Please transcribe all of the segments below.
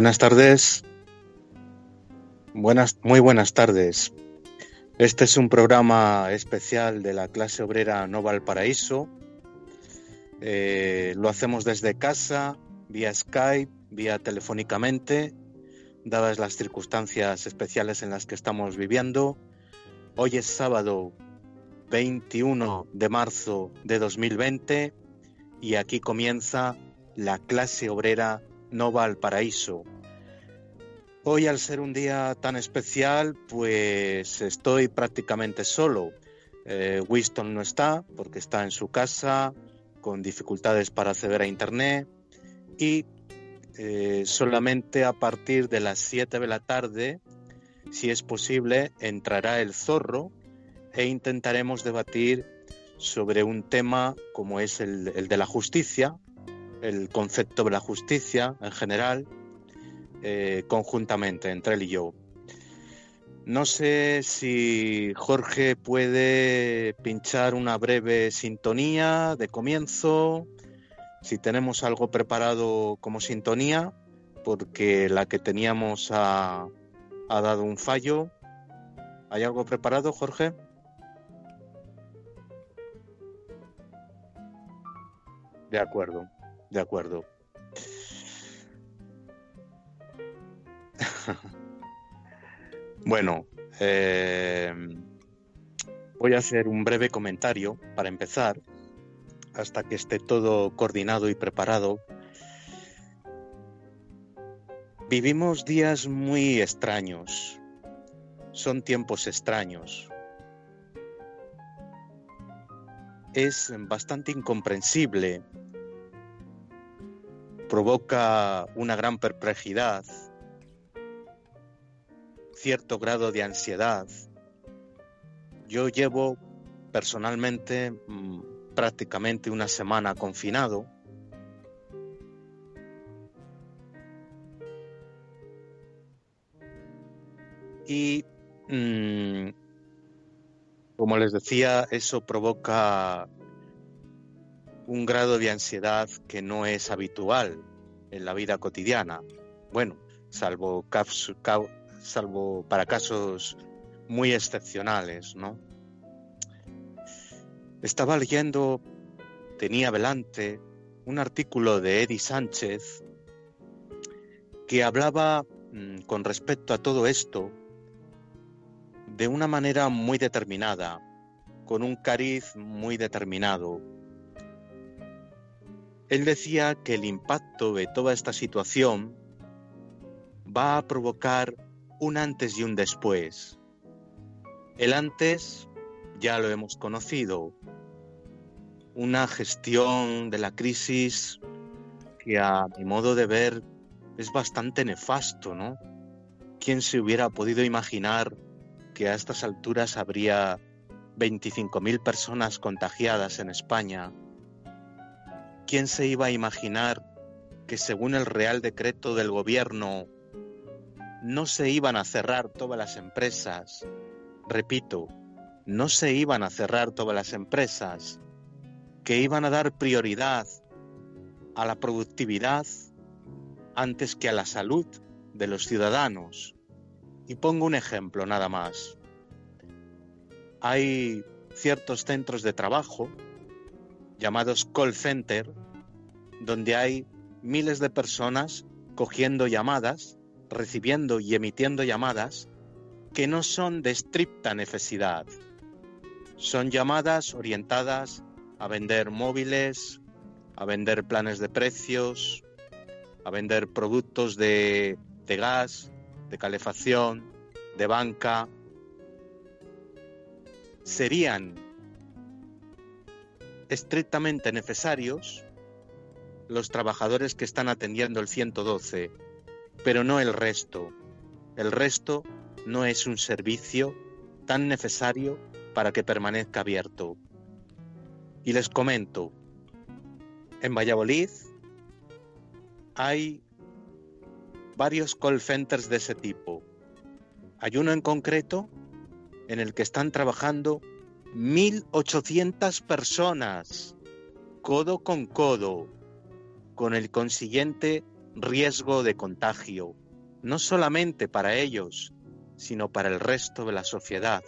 Buenas tardes. Buenas, muy buenas tardes. Este es un programa especial de la clase obrera No Valparaíso. Eh, lo hacemos desde casa, vía Skype, vía telefónicamente, dadas las circunstancias especiales en las que estamos viviendo. Hoy es sábado 21 de marzo de 2020 y aquí comienza la clase obrera No Valparaíso Hoy, al ser un día tan especial, pues estoy prácticamente solo. Eh, Winston no está porque está en su casa con dificultades para acceder a Internet y eh, solamente a partir de las 7 de la tarde, si es posible, entrará el zorro e intentaremos debatir sobre un tema como es el de la justicia, el concepto de la justicia en general eh, conjuntamente entre él y yo. No sé si Jorge puede pinchar una breve sintonía de comienzo, si tenemos algo preparado como sintonía, porque la que teníamos ha, ha dado un fallo. ¿Hay algo preparado, Jorge? De acuerdo, de acuerdo. bueno, eh, voy a hacer un breve comentario para empezar, hasta que esté todo coordinado y preparado. Vivimos días muy extraños, son tiempos extraños. Es bastante incomprensible, provoca una gran perplejidad cierto grado de ansiedad. Yo llevo personalmente mm, prácticamente una semana confinado. Y mm, como les decía, eso provoca un grado de ansiedad que no es habitual en la vida cotidiana. Bueno, salvo para casos muy excepcionales, ¿no? Estaba leyendo, tenía delante, un artículo de Eddie Sánchez que hablaba mm, con respecto a todo esto de una manera muy determinada, con un cariz muy determinado. Él decía que el impacto de toda esta situación va a provocar un antes y un después. El antes ya lo hemos conocido, una gestión de la crisis que a mi modo de ver es bastante nefasto, ¿no? ¿Quién se hubiera podido imaginar que a estas alturas habría 25.000 personas contagiadas en España? ¿Quién se iba a imaginar que según el Real Decreto del Gobierno no se iban a cerrar todas las empresas. Repito, no se iban a cerrar todas las empresas, que iban a dar prioridad a la productividad antes que a la salud de los ciudadanos. Y pongo un ejemplo nada más. Hay ciertos centros de trabajo llamados call center donde hay miles de personas cogiendo llamadas recibiendo y emitiendo llamadas que no son de estricta necesidad. Son llamadas orientadas a vender móviles, a vender planes de precios, a vender productos de, de gas, de calefacción, de banca. Serían estrictamente necesarios los trabajadores que están atendiendo el 112 pero no el resto. El resto no es un servicio tan necesario para que permanezca abierto. Y les comento, en Valladolid hay varios call centers de ese tipo. Hay uno en concreto en el que están trabajando 1.800 personas, codo con codo, con el consiguiente riesgo de contagio, no solamente para ellos, sino para el resto de la sociedad.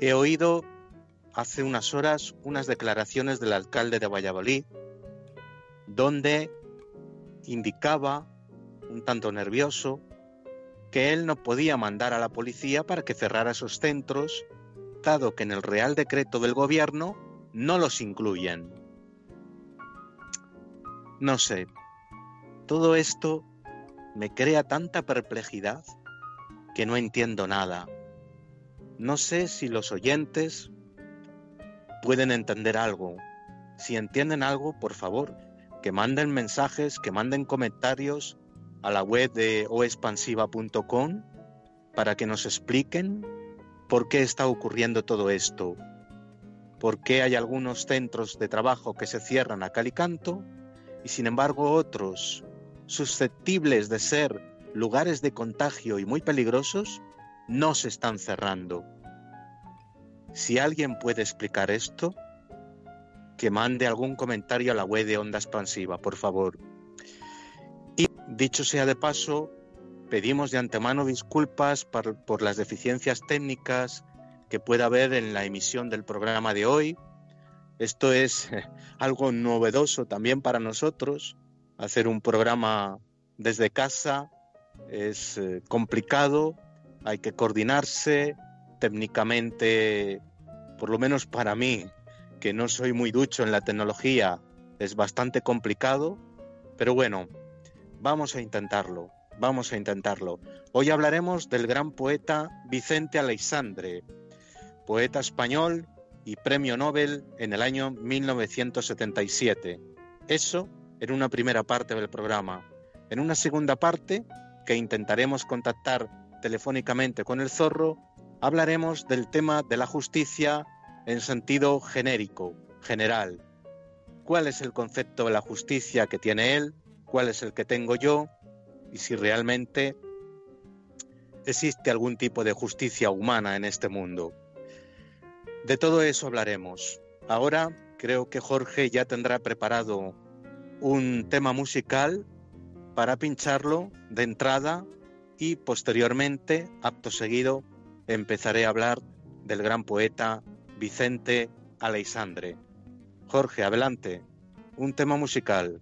He oído hace unas horas unas declaraciones del alcalde de Valladolid, donde indicaba, un tanto nervioso, que él no podía mandar a la policía para que cerrara esos centros, dado que en el Real Decreto del Gobierno no los incluyen. No sé, todo esto me crea tanta perplejidad que no entiendo nada. No sé si los oyentes pueden entender algo. Si entienden algo, por favor, que manden mensajes, que manden comentarios a la web de oexpansiva.com para que nos expliquen por qué está ocurriendo todo esto, por qué hay algunos centros de trabajo que se cierran a cal y canto y sin embargo otros susceptibles de ser lugares de contagio y muy peligrosos no se están cerrando. Si alguien puede explicar esto, que mande algún comentario a la web de Onda Expansiva, por favor. Dicho sea de paso, pedimos de antemano disculpas por, las deficiencias técnicas que pueda haber en la emisión del programa de hoy. Esto es algo novedoso también para nosotros. Hacer un programa desde casa es eh, complicado, hay que coordinarse, técnicamente, por lo menos para mí, que no soy muy ducho en la tecnología, es bastante complicado, pero bueno, vamos a intentarlo, vamos a intentarlo. Hoy hablaremos del gran poeta Vicente Aleixandre, poeta español y premio Nobel en el año 1977. Eso en una primera parte del programa. En una segunda parte, que intentaremos contactar telefónicamente con el zorro, hablaremos del tema de la justicia en sentido genérico, general. ¿Cuál es el concepto de la justicia que tiene él? ¿Cuál es el que tengo yo? Y si realmente existe algún tipo de justicia humana en este mundo. De todo eso hablaremos. Ahora creo que Jorge ya tendrá preparado un tema musical para pincharlo de entrada y posteriormente, acto seguido, empezaré a hablar del gran poeta Vicente Aleixandre. Jorge, adelante. Un tema musical.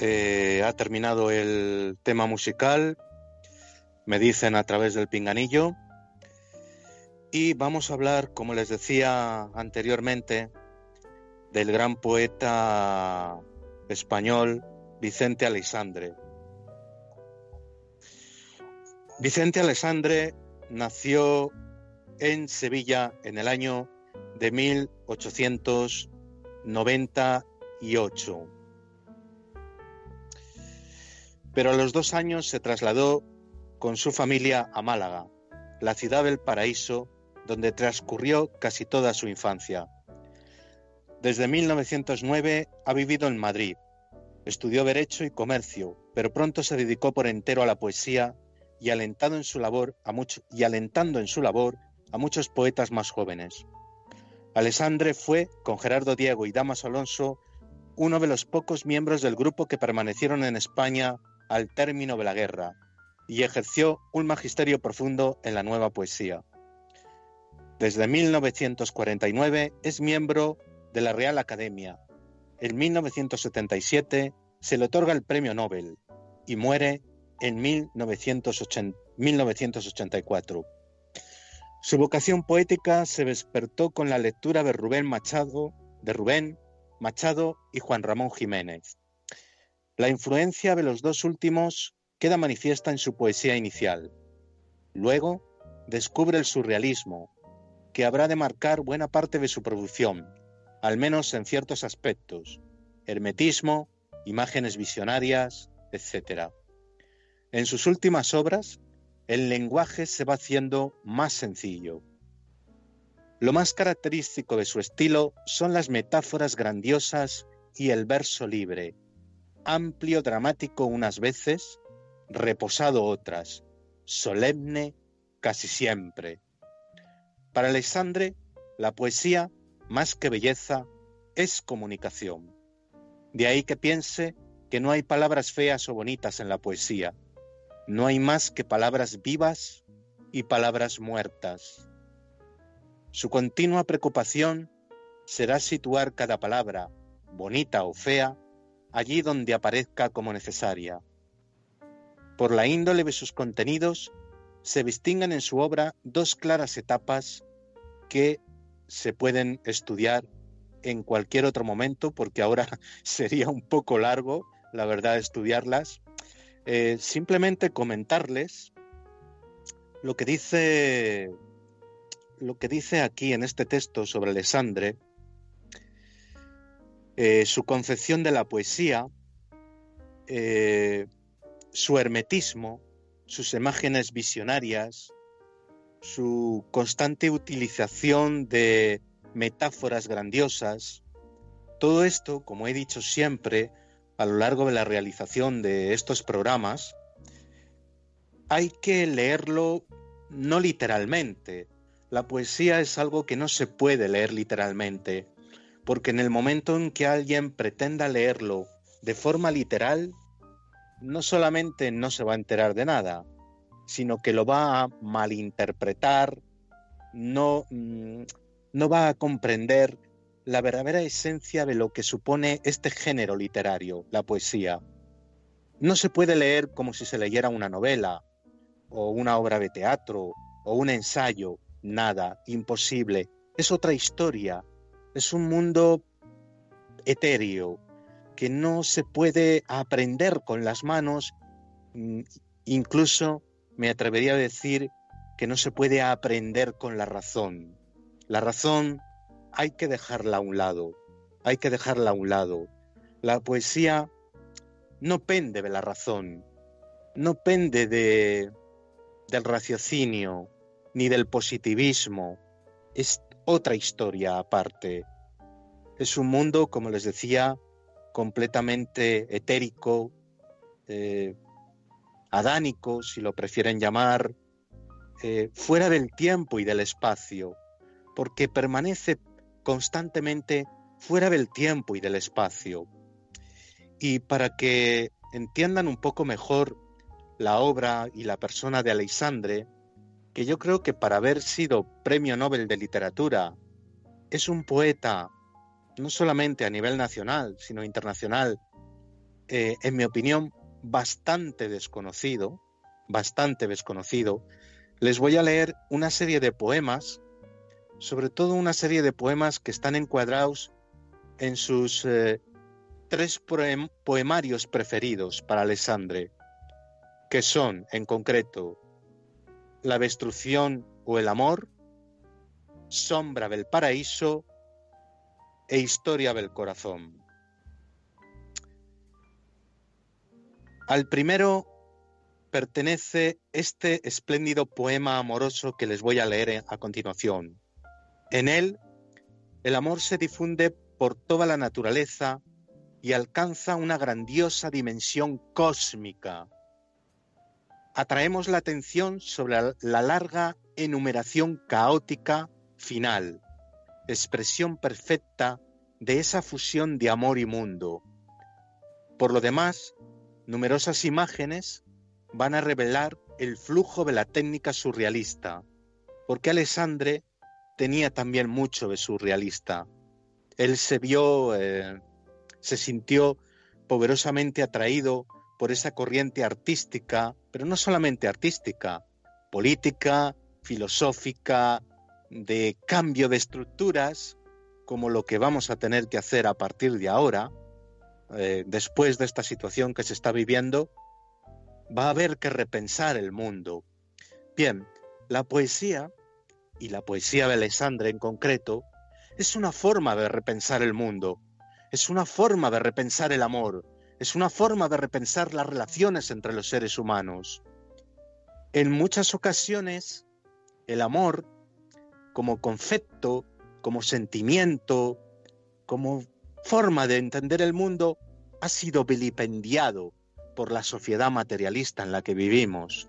Eh, ha terminado el tema musical, me dicen a través del pinganillo. Y vamos a hablar, como les decía anteriormente, del gran poeta español Vicente Alexandre. Vicente Alexandre nació en Sevilla en el año de 1898. Pero a los dos años se trasladó con su familia a Málaga, la ciudad del paraíso, donde transcurrió casi toda su infancia. Desde 1909 ha vivido en Madrid. Estudió Derecho y Comercio, pero pronto se dedicó por entero a la poesía y, alentado en su labor a y alentando en su labor a muchos poetas más jóvenes. Alessandre fue, con Gerardo Diego y Damas Alonso, uno de los pocos miembros del grupo que permanecieron en España al término de la guerra y ejerció un magisterio profundo en la nueva poesía. Desde 1949 es miembro de la Real Academia. En 1977 se le otorga el Premio Nobel y muere en 1984. Su vocación poética se despertó con la lectura de Rubén Machado, de Rubén Machado y Juan Ramón Jiménez. La influencia de los dos últimos queda manifiesta en su poesía inicial. Luego descubre el surrealismo, que habrá de marcar buena parte de su producción, al menos en ciertos aspectos, hermetismo, imágenes visionarias, etc. En sus últimas obras, el lenguaje se va haciendo más sencillo. Lo más característico de su estilo son las metáforas grandiosas y el verso libre, amplio dramático unas veces, reposado otras, solemne casi siempre. Para Alexandre, la poesía, más que belleza, es comunicación. De ahí que piense que no hay palabras feas o bonitas en la poesía, no hay más que palabras vivas y palabras muertas. Su continua preocupación será situar cada palabra, bonita o fea, allí donde aparezca como necesaria. Por la índole de sus contenidos, se distinguen en su obra dos claras etapas que se pueden estudiar en cualquier otro momento, porque ahora sería un poco largo, la verdad, estudiarlas, eh, simplemente comentarles lo que dice lo que dice aquí en este texto sobre Alessandre, eh, su concepción de la poesía, eh, su hermetismo, sus imágenes visionarias, su constante utilización de metáforas grandiosas, todo esto, como he dicho siempre, a lo largo de la realización de estos programas, hay que leerlo no literalmente. La poesía es algo que no se puede leer literalmente, porque en el momento en que alguien pretenda leerlo de forma literal, no solamente no se va a enterar de nada, sino que lo va a malinterpretar, no, mm, no va a comprender la verdadera esencia de lo que supone este género literario, la poesía. No se puede leer como si se leyera una novela, o una obra de teatro, o un ensayo, nada, imposible. Es otra historia, es un mundo etéreo que no se puede aprender con las manos, mm, incluso me atrevería a decir que no se puede aprender con la razón. La razón hay que dejarla a un lado, hay que dejarla a un lado. La poesía no pende de la razón, no pende de, del raciocinio ni del positivismo, otra historia aparte. Es un mundo, como les decía, completamente etérico, eh, adánico, si lo prefieren llamar, eh, fuera del tiempo y del espacio, porque permanece constantemente fuera del tiempo y del espacio. Y para que entiendan un poco mejor la obra y la persona de Alexandre, que yo creo que para haber sido Premio Nobel de Literatura, es un poeta no solamente a nivel nacional, sino internacional, eh, en mi opinión, bastante desconocido, bastante desconocido, les voy a leer una serie de poemas, sobre todo una serie de poemas que están encuadrados en sus eh, tres poemarios preferidos para Alessandre, que son, en concreto, La destrucción o el amor, Sombra del paraíso e Historia del corazón. Al primero pertenece este espléndido poema amoroso que les voy a leer a continuación. En él, el amor se difunde por toda la naturaleza y alcanza una grandiosa dimensión cósmica. Atraemos la atención sobre la larga enumeración caótica final, expresión perfecta de esa fusión de amor y mundo. Por lo demás, numerosas imágenes van a revelar el flujo de la técnica surrealista, porque Alessandre tenía también mucho de surrealista. Él se vio, eh, se sintió poderosamente atraído por esa corriente artística, pero no solamente artística, política, filosófica, de cambio de estructuras, como lo que vamos a tener que hacer a partir de ahora, eh, después de esta situación que se está viviendo, va a haber que repensar el mundo. Bien, la poesía, y la poesía de Alessandre en concreto, es una forma de repensar el mundo, es una forma de repensar el amor, es una forma de repensar las relaciones entre los seres humanos. En muchas ocasiones, el amor, como concepto, como sentimiento, como forma de entender el mundo ha sido vilipendiado por la sociedad materialista en la que vivimos.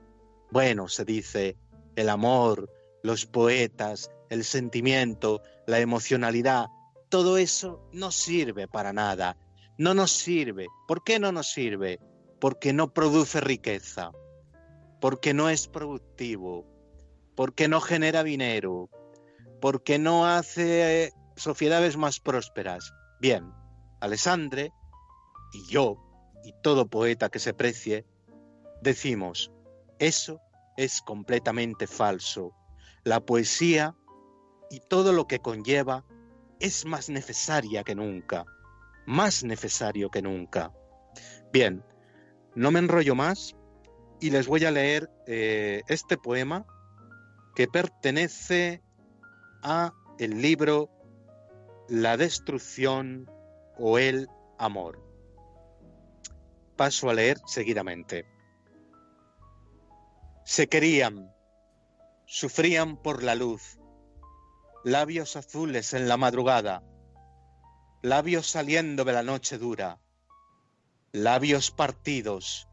Bueno, se dice, el amor, los poetas, el sentimiento, la emocionalidad, todo eso no sirve para nada. No nos sirve. ¿Por qué no nos sirve? Porque no produce riqueza, porque no es productivo, porque no genera dinero, porque no hace sociedades más prósperas. Bien, Alessandre y yo y todo poeta que se precie decimos, eso es completamente falso. La poesía y todo lo que conlleva es más necesaria que nunca, más necesario que nunca. Bien, no me enrollo más y les voy a leer eh, este poema que pertenece a el libro la destrucción o el amor. Paso a leer seguidamente. Se querían, sufrían por la luz, labios azules en la madrugada, labios saliendo de la noche dura, labios partidos,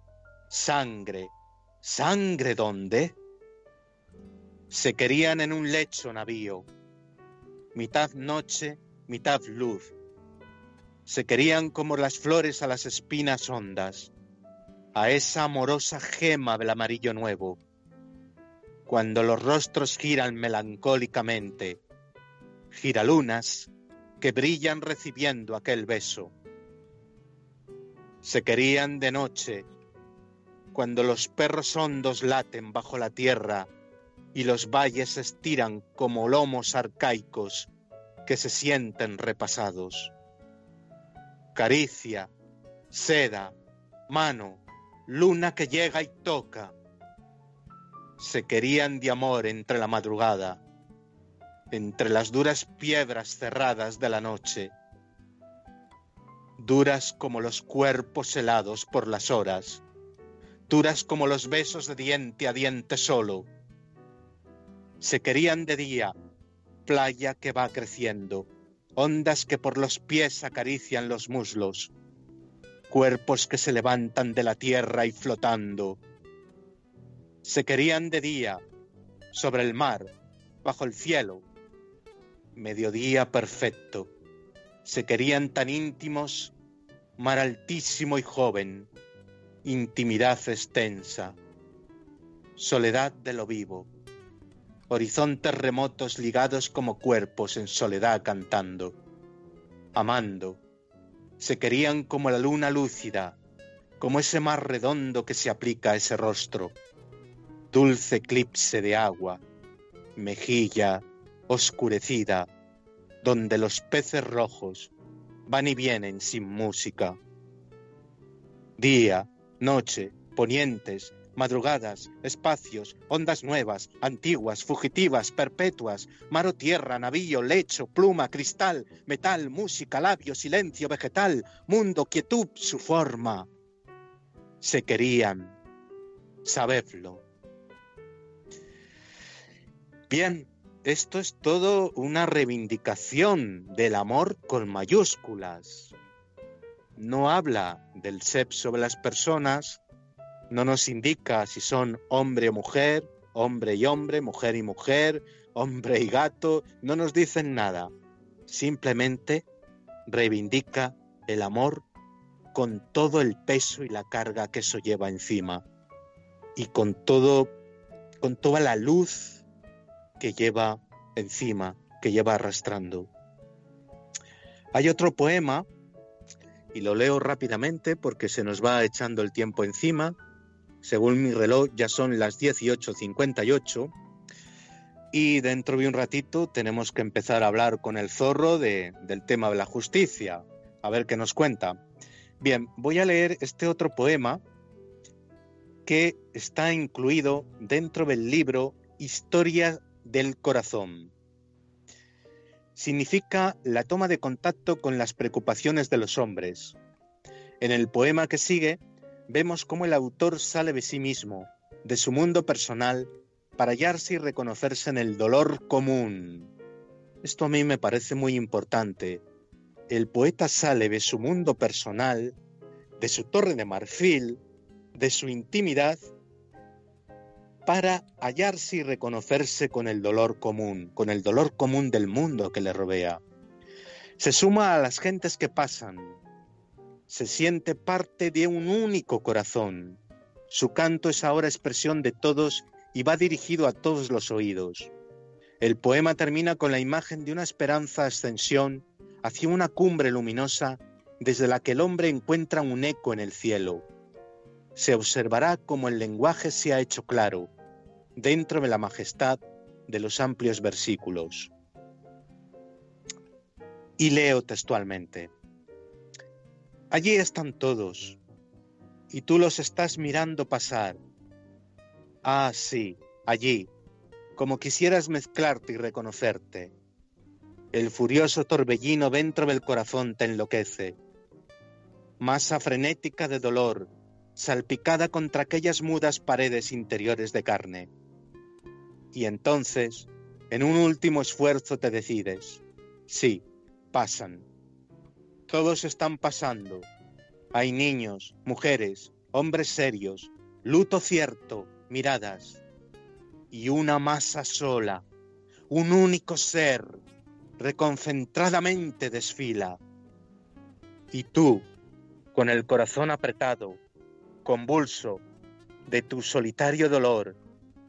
sangre, sangre dónde? Se querían en un lecho navío, mitad noche, mitad luz. Se querían como las flores a las espinas hondas, a esa amorosa gema del amarillo nuevo. Cuando los rostros giran melancólicamente, giralunas que brillan recibiendo aquel beso. Se querían de noche, cuando los perros hondos laten bajo la tierra y los valles estiran como lomos arcaicos que se sienten repasados. Caricia, seda, mano, luna que llega y toca. Se querían de amor entre la madrugada, entre las duras piedras cerradas de la noche, duras como los cuerpos helados por las horas, duras como los besos de diente a diente solo se querían de día, playa que va creciendo, ondas que por los pies acarician los muslos, cuerpos que se levantan de la tierra y flotando. Se querían de día, sobre el mar, bajo el cielo, mediodía perfecto. Se querían tan íntimos, mar altísimo y joven, intimidad extensa, soledad de lo vivo horizontes remotos ligados como cuerpos en soledad cantando, amando, se querían como la luna lúcida, como ese mar redondo que se aplica a ese rostro, dulce eclipse de agua, mejilla oscurecida, donde los peces rojos van y vienen sin música. Día, noche, ponientes, madrugadas, espacios, ondas nuevas, antiguas, fugitivas, perpetuas, mar o tierra, navío, lecho, pluma, cristal, metal, música, labio, silencio, vegetal, mundo, quietud, su forma. Se querían, sabedlo. Bien, esto es todo una reivindicación del amor con mayúsculas. No habla del sexo de las personas, no nos indica si son hombre o mujer, hombre y hombre, mujer y mujer, hombre y gato, no nos dicen nada. Simplemente reivindica el amor con todo el peso y la carga que eso lleva encima y con todo con toda la luz que lleva encima, que lleva arrastrando. Hay otro poema y lo leo rápidamente porque se nos va echando el tiempo encima según mi reloj ya son las 18.58 y dentro de un ratito tenemos que empezar a hablar con el zorro del tema de la justicia, a ver qué nos cuenta. Bien, voy a leer este otro poema que está incluido dentro del libro Historia del Corazón. Significa la toma de contacto con las preocupaciones de los hombres. En el poema que sigue vemos cómo el autor sale de sí mismo, de su mundo personal, para hallarse y reconocerse en el dolor común. Esto a mí me parece muy importante. El poeta sale de su mundo personal, de su torre de marfil, de su intimidad, para hallarse y reconocerse con el dolor común, con el dolor común del mundo que le rodea. Se suma a las gentes que pasan, se siente parte de un único corazón. Su canto es ahora expresión de todos y va dirigido a todos los oídos. El poema termina con la imagen de una esperanza ascensión hacia una cumbre luminosa desde la que el hombre encuentra un eco en el cielo. Se observará como el lenguaje se ha hecho claro, dentro de la majestad de los amplios versículos. Y leo textualmente. Allí están todos, y tú los estás mirando pasar. Ah, sí, allí, como quisieras mezclarte y reconocerte. El furioso torbellino dentro del corazón te enloquece. Masa frenética de dolor, salpicada contra aquellas mudas paredes interiores de carne. Y entonces, en un último esfuerzo te decides. Sí, pasan todos están pasando. Hay niños, mujeres, hombres serios, luto cierto, miradas. Y una masa sola, un único ser, reconcentradamente desfila. Y tú, con el corazón apretado, convulso, de tu solitario dolor,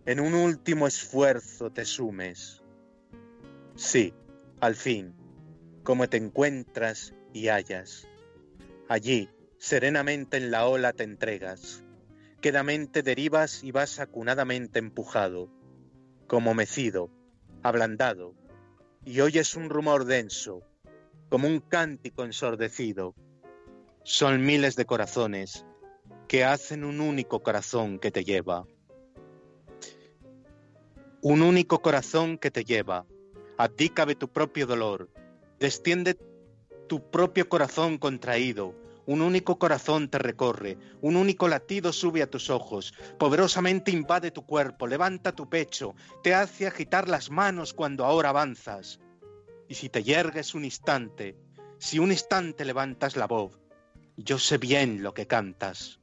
en un último esfuerzo te sumes. Sí, al fin, como te encuentras y hallas. Allí, serenamente en la ola te entregas. Quedamente derivas y vas acunadamente empujado, como mecido, ablandado, y oyes un rumor denso, como un cántico ensordecido. Son miles de corazones que hacen un único corazón que te lleva. Un único corazón que te lleva. A ti tu propio dolor. Desciende tu propio corazón contraído, un único corazón te recorre, un único latido sube a tus ojos, poderosamente invade tu cuerpo, levanta tu pecho, te hace agitar las manos cuando ahora avanzas. Y si te yergues un instante, si un instante levantas la voz, yo sé bien lo que cantas.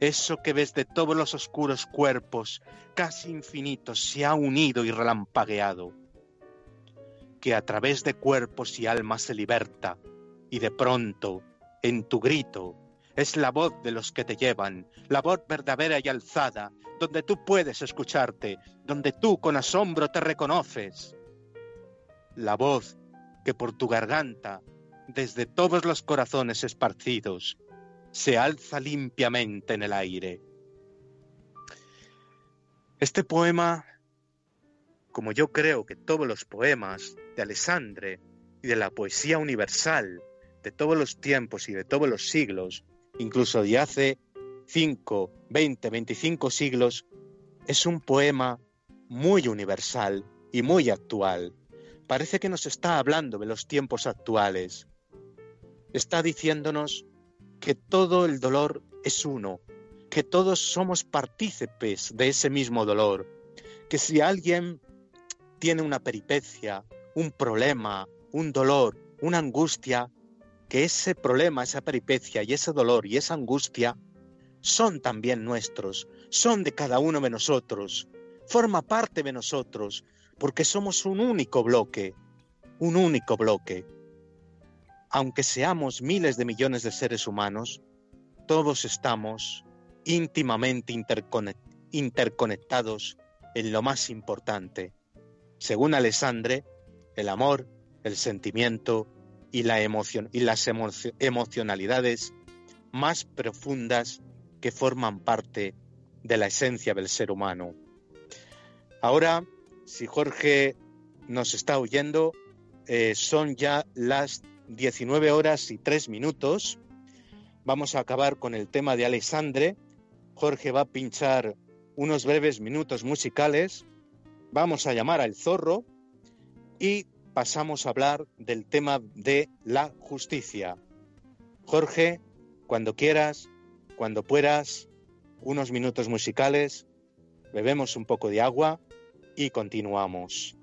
Eso que ves de todos los oscuros cuerpos, casi infinitos, se ha unido y relampagueado que a través de cuerpos y almas se liberta, y de pronto, en tu grito, es la voz de los que te llevan, la voz verdadera y alzada, donde tú puedes escucharte, donde tú con asombro te reconoces. La voz que por tu garganta, desde todos los corazones esparcidos, se alza limpiamente en el aire. Este poema, como yo creo que todos los poemas de Alessandre y de la poesía universal de todos los tiempos y de todos los siglos, incluso de hace 5, 20, 25 siglos, es un poema muy universal y muy actual. Parece que nos está hablando de los tiempos actuales. Está diciéndonos que todo el dolor es uno, que todos somos partícipes de ese mismo dolor, que si alguien tiene una peripecia, un problema, un dolor, una angustia, que ese problema, esa peripecia y ese dolor y esa angustia son también nuestros, son de cada uno de nosotros, forma parte de nosotros, porque somos un único bloque, un único bloque aunque seamos miles de millones de seres humanos, todos estamos íntimamente interconectados en lo más importante. Según Alessandre, el amor, el sentimiento y, la emoción, y las emocionalidades más profundas que forman parte de la esencia del ser humano. Ahora, si Jorge nos está oyendo, eh, son ya las 19 horas y 3 minutos. Vamos a acabar con el tema de Alexandre. Jorge va a pinchar unos breves minutos musicales. Vamos a llamar al zorro y pasamos a hablar del tema de la justicia. Jorge, cuando quieras, cuando puedas, unos minutos musicales, bebemos un poco de agua y continuamos.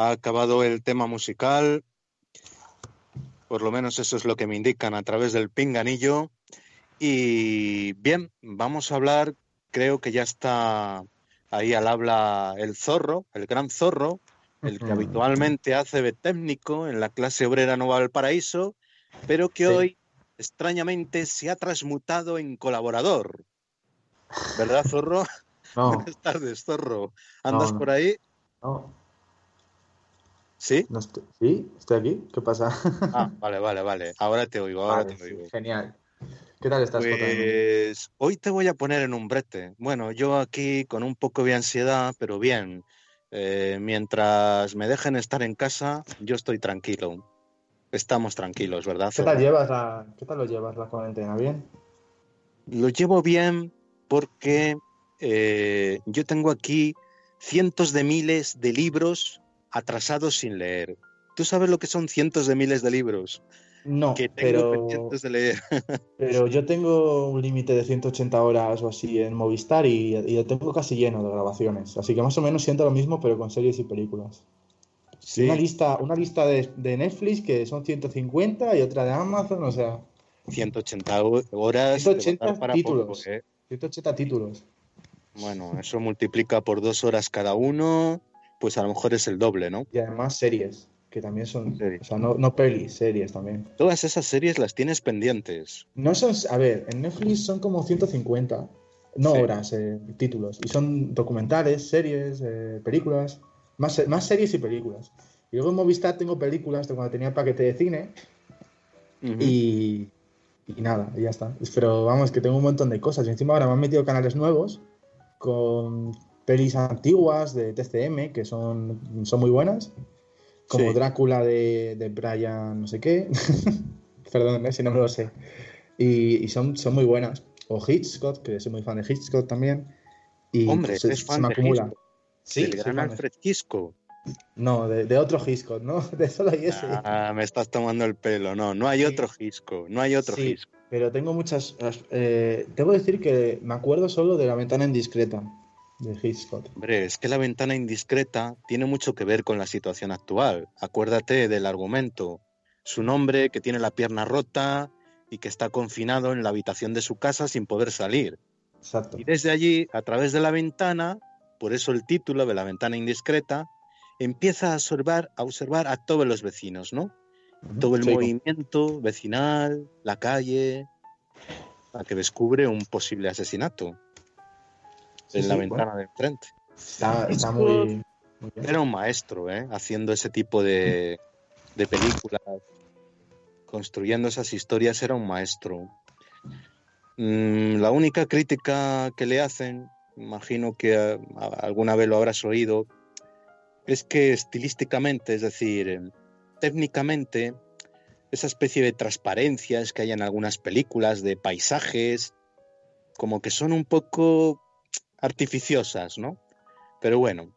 Ha acabado el tema musical. Por lo menos eso es lo que me indican a través del pinganillo. Y bien, vamos a hablar, creo que ya está ahí al habla el zorro, el gran zorro, el que habitualmente hace de técnico en la clase obrera Nueva del Paraíso, pero que hoy extrañamente se ha transmutado en colaborador. ¿Verdad, zorro? Buenas tardes, zorro. ¿Andas por ahí? No. ¿Sí? Sí, estoy aquí. ¿Qué pasa? Ah, vale, vale, vale. Ahora te oigo, ahora te oigo. genial. ¿Qué tal estás, Pues hoy te voy a poner en un brete. Bueno, yo aquí con un poco de ansiedad, pero bien. Eh, mientras me dejen estar en casa, yo estoy tranquilo. Estamos tranquilos, ¿verdad? ¿Qué tal, llevas la, ¿Qué tal lo llevas la cuarentena? ¿Bien? Lo llevo bien porque eh, yo tengo aquí cientos de miles de libros atrasados sin leer. ¿Tú sabes lo que son cientos de miles de libros? No, que tengo pero, de leer. pero yo tengo un límite de 180 horas o así en Movistar y, y, lo tengo casi lleno de grabaciones. Así que más o menos siento lo mismo, pero con series y películas. Sí. Una lista, una lista de, de, Netflix que son 150 y otra de Amazon, o sea. 180 horas 180 para títulos. Poco, ¿eh? 180 títulos. Bueno, eso multiplica por dos horas cada uno, pues a lo mejor es el doble, ¿no? Y además series que también son, series. o sea, no, no pelis, series también. Todas esas series las tienes pendientes. No son, a ver, en Netflix son como 150, no sí. horas, eh, títulos, y son documentales, series, eh, películas, más, más series y películas. Y luego en Movistar tengo películas de cuando tenía el paquete de cine uh -huh. y, y nada, y ya está. Pero vamos, que tengo un montón de cosas. Y encima ahora me han metido canales nuevos con pelis antiguas de TCM que son, son muy buenas como sí. Drácula de, de, Brian no sé qué, perdón ¿eh? si no me lo sé, y, y, son, son muy buenas. O Hitchcock, que soy muy fan de Hitchcock también. Y Hombre, se, es fan se me de acumula. Hitchcock. Sí, el gran Alfred Hitchcock. No, de, de, otro Hitchcock, ¿no? De solo hay ese. Ah, me estás tomando el pelo. No, no hay sí. otro Hitchcock, no hay otro sí, Hitchcock. Pero tengo muchas. Eh, debo decir que me acuerdo solo de la ventana indiscreta de Hitchcock. Hombre, es que la ventana indiscreta tiene mucho que ver con la situación actual. Acuérdate del argumento. Su nombre que tiene la pierna rota y que está confinado en la habitación de su casa sin poder salir. Exacto. Y desde allí, a través de la ventana, por eso el título de la ventana indiscreta, empieza a observar a, observar a todos los vecinos, ¿no? Uh -huh. Todo el sí, movimiento vecinal, la calle, a que descubre un posible asesinato en sí, la ventana bueno. del frente. Está, está muy, muy bien. Era un maestro, ¿eh? Haciendo ese tipo de, de películas, construyendo esas historias, era un maestro. Mm, la única crítica que le hacen, imagino que a, a, alguna vez lo habrás oído, es que estilísticamente, es decir, eh, técnicamente, esa especie de transparencias que hay en algunas películas de paisajes, como que son un poco artificiosas, ¿no? Pero bueno,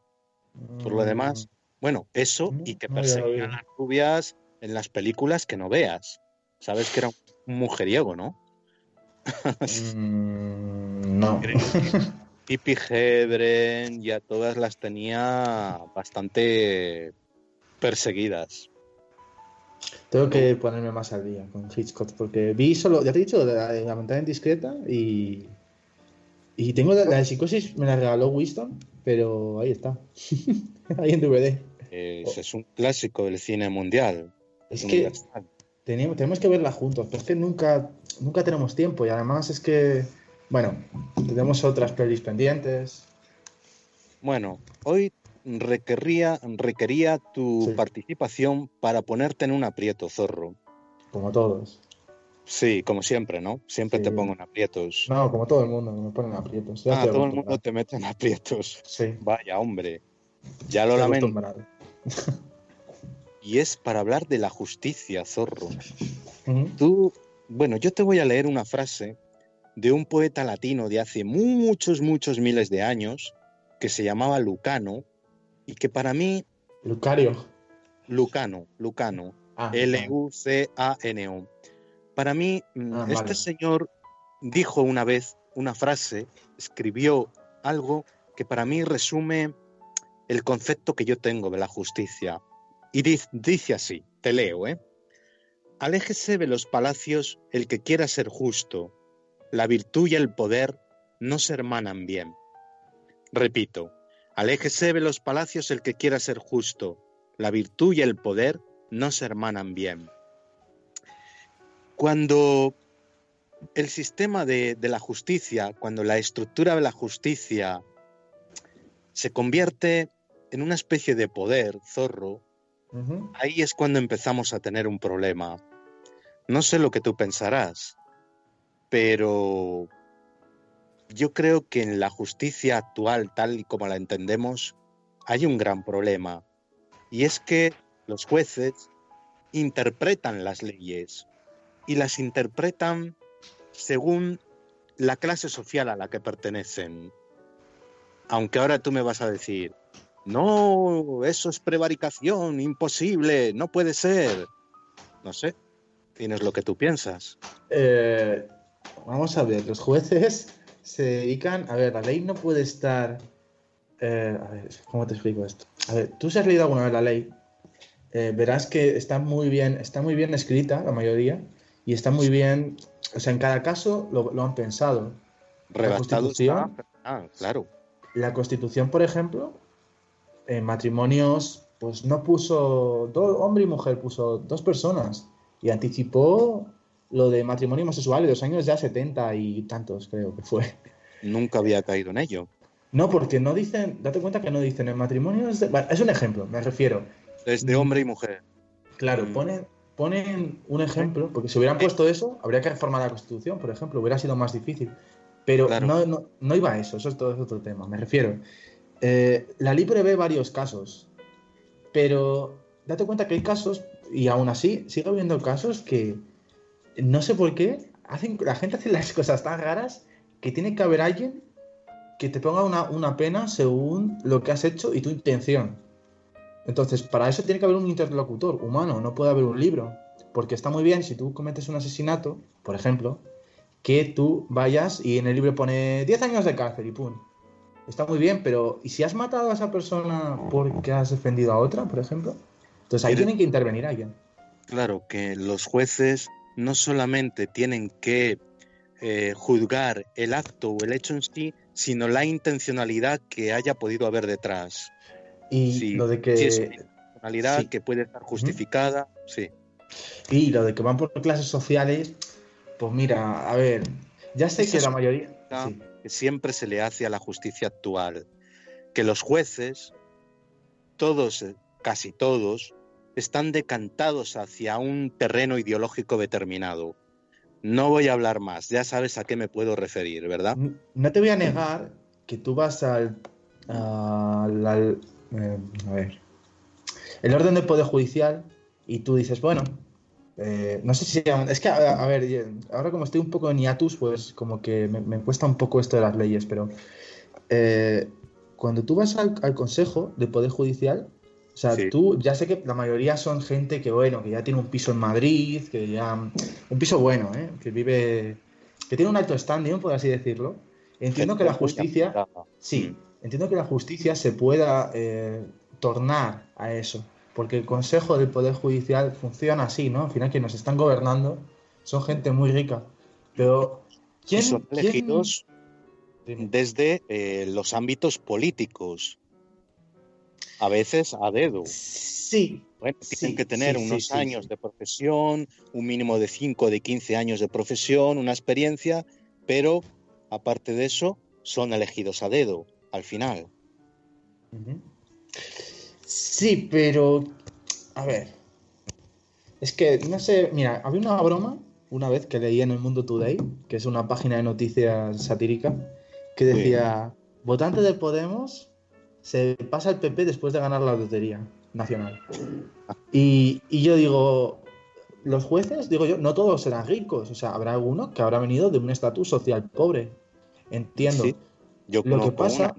por lo demás, bueno, eso y que perseguían a las rubias en las películas que no veas. Sabes que era un mujeriego, ¿no? mm, no. Pippi Hedren ya todas las tenía bastante perseguidas. Tengo que ponerme más al día con Hitchcock porque vi solo, ya te he dicho, la, la indiscreta y y tengo la, la, de psicosis, me la regaló Winston, pero ahí está. ahí en DVD. Es, oh. es, un clásico del cine mundial. Es que tenemos, tenemos, que verla juntos, pero es que nunca, nunca tenemos tiempo y además es que, bueno, tenemos otras pelis pendientes. Bueno, hoy requería, requería tu sí. participación para ponerte en un aprieto, zorro. Como todos. Sí, como siempre, ¿no? Siempre sí. te pongo en aprietos. No, como todo el mundo me pone en aprietos. Ya ah, todo el mundo te mete en aprietos. Sí. Vaya, hombre. Ya lo lamento. y es para hablar de la justicia, zorro. Uh -huh. Tú, bueno, yo te voy a leer una frase de un poeta latino de hace muchos, muchos miles de años que se llamaba Lucano y que para mí... Lucario. Lucano, Lucano. Ah, L-U-C-A-N-O. Para mí, mm, ah, este vale. señor dijo una vez una frase, escribió algo que para mí resume el concepto que yo tengo de la justicia. Y dice así, te leo, ¿eh? Aléjese de los palacios el que quiera ser justo. La virtud y el poder no se hermanan bien. Repito, aléjese de los palacios el que quiera ser justo. La virtud y el poder no se hermanan bien. Cuando el sistema de, la justicia, cuando la estructura de la justicia se convierte en una especie de poder zorro, ahí es cuando empezamos a tener un problema. No sé lo que tú pensarás, pero yo creo que en la justicia actual, tal y como la entendemos, hay un gran problema. Y es que los jueces interpretan las leyes y las interpretan según la clase social a la que pertenecen. Aunque ahora tú me vas a decir, no, eso es prevaricación, imposible, no puede ser. No sé, tienes lo que tú piensas. Eh, vamos a ver, los jueces se dedican, a ver, la ley no puede estar... Eh, a ver, ¿cómo te explico esto? A ver, tú si has leído alguna vez la ley, eh, verás que está muy bien, está muy bien escrita, la mayoría, y está muy bien, o sea, en cada caso lo, han pensado. la Constitución, ah, claro. La Constitución, por ejemplo, en matrimonios, pues no puso dos, hombre y mujer, puso dos personas y anticipó lo de matrimonio homosexual de los años ya 70 y tantos, creo que fue. Nunca había caído en ello. No, porque no dicen, date cuenta que no dicen el matrimonio es, es un ejemplo, me refiero. Es de hombre y mujer. Claro, mm. ponen, ponen un ejemplo, porque si hubieran puesto eso, habría que reformar la Constitución, por ejemplo, hubiera sido más difícil. Pero no, no, no, iba a eso, eso es todo otro tema, me refiero. Eh, la ley prevé varios casos, pero date cuenta que hay casos, y aún así sigue habiendo casos que no sé por qué, hacen, la gente hace las cosas tan raras que tiene que haber alguien que te ponga una, una pena según lo que has hecho y tu intención. Entonces, para eso tiene que haber un interlocutor humano, no puede haber un libro. Porque está muy bien si tú cometes un asesinato, por ejemplo, que tú vayas y en el libro pone 10 años de cárcel y pum. Está muy bien, pero ¿y si has matado a esa persona porque has defendido a otra, por ejemplo? Entonces ahí tienen que intervenir alguien. Claro, que los jueces no solamente tienen que eh, juzgar el acto o el hecho en sí, sino la intencionalidad que haya podido haber detrás. Y lo de que. Sí, que puede estar justificada, sí. Y lo de que van por clases sociales, pues mira, a ver, ya sé que la mayoría. Que siempre se le hace a la justicia actual. Que los jueces, todos, casi todos, están decantados hacia un terreno ideológico determinado. No voy a hablar más, ya sabes a qué me puedo referir, ¿verdad? No te voy a negar que tú vas al, al, eh, a ver, el orden del Poder Judicial y tú dices, bueno, eh, no sé si... Es que, a, ver, ahora como estoy un poco en hiatus, pues como que me, cuesta un poco esto de las leyes, pero eh, cuando tú vas al, Consejo del Poder Judicial, o sea, tú ya sé que la mayoría son gente que, bueno, que ya tiene un piso en Madrid, que ya... Un piso bueno, ¿eh? Que vive... Que tiene un alto standing, por así decirlo. Entiendo que la justicia... Sí, mm entiendo que la justicia se pueda eh, tornar a eso, porque el Consejo del Poder Judicial funciona así, ¿no? Al final quienes nos están gobernando son gente muy rica, pero ¿quién, son elegidos desde eh, los ámbitos políticos, a veces a dedo. Sí. Bueno, tienen que tener unos años de profesión, un mínimo de 5 o de 15 años de profesión, una experiencia, pero aparte de eso, son elegidos a dedo al final. Sí, pero. A ver. Es que, no sé, mira, había una broma una vez que leí en el Mundo Today, que es una página de noticias satírica, que decía: votante de Podemos se pasa al PP después de ganar la lotería nacional. Y, y yo digo, los jueces, digo yo, no todos serán ricos, o sea, habrá alguno que habrá venido de un estatus social pobre. Entiendo. Yo lo que pasa,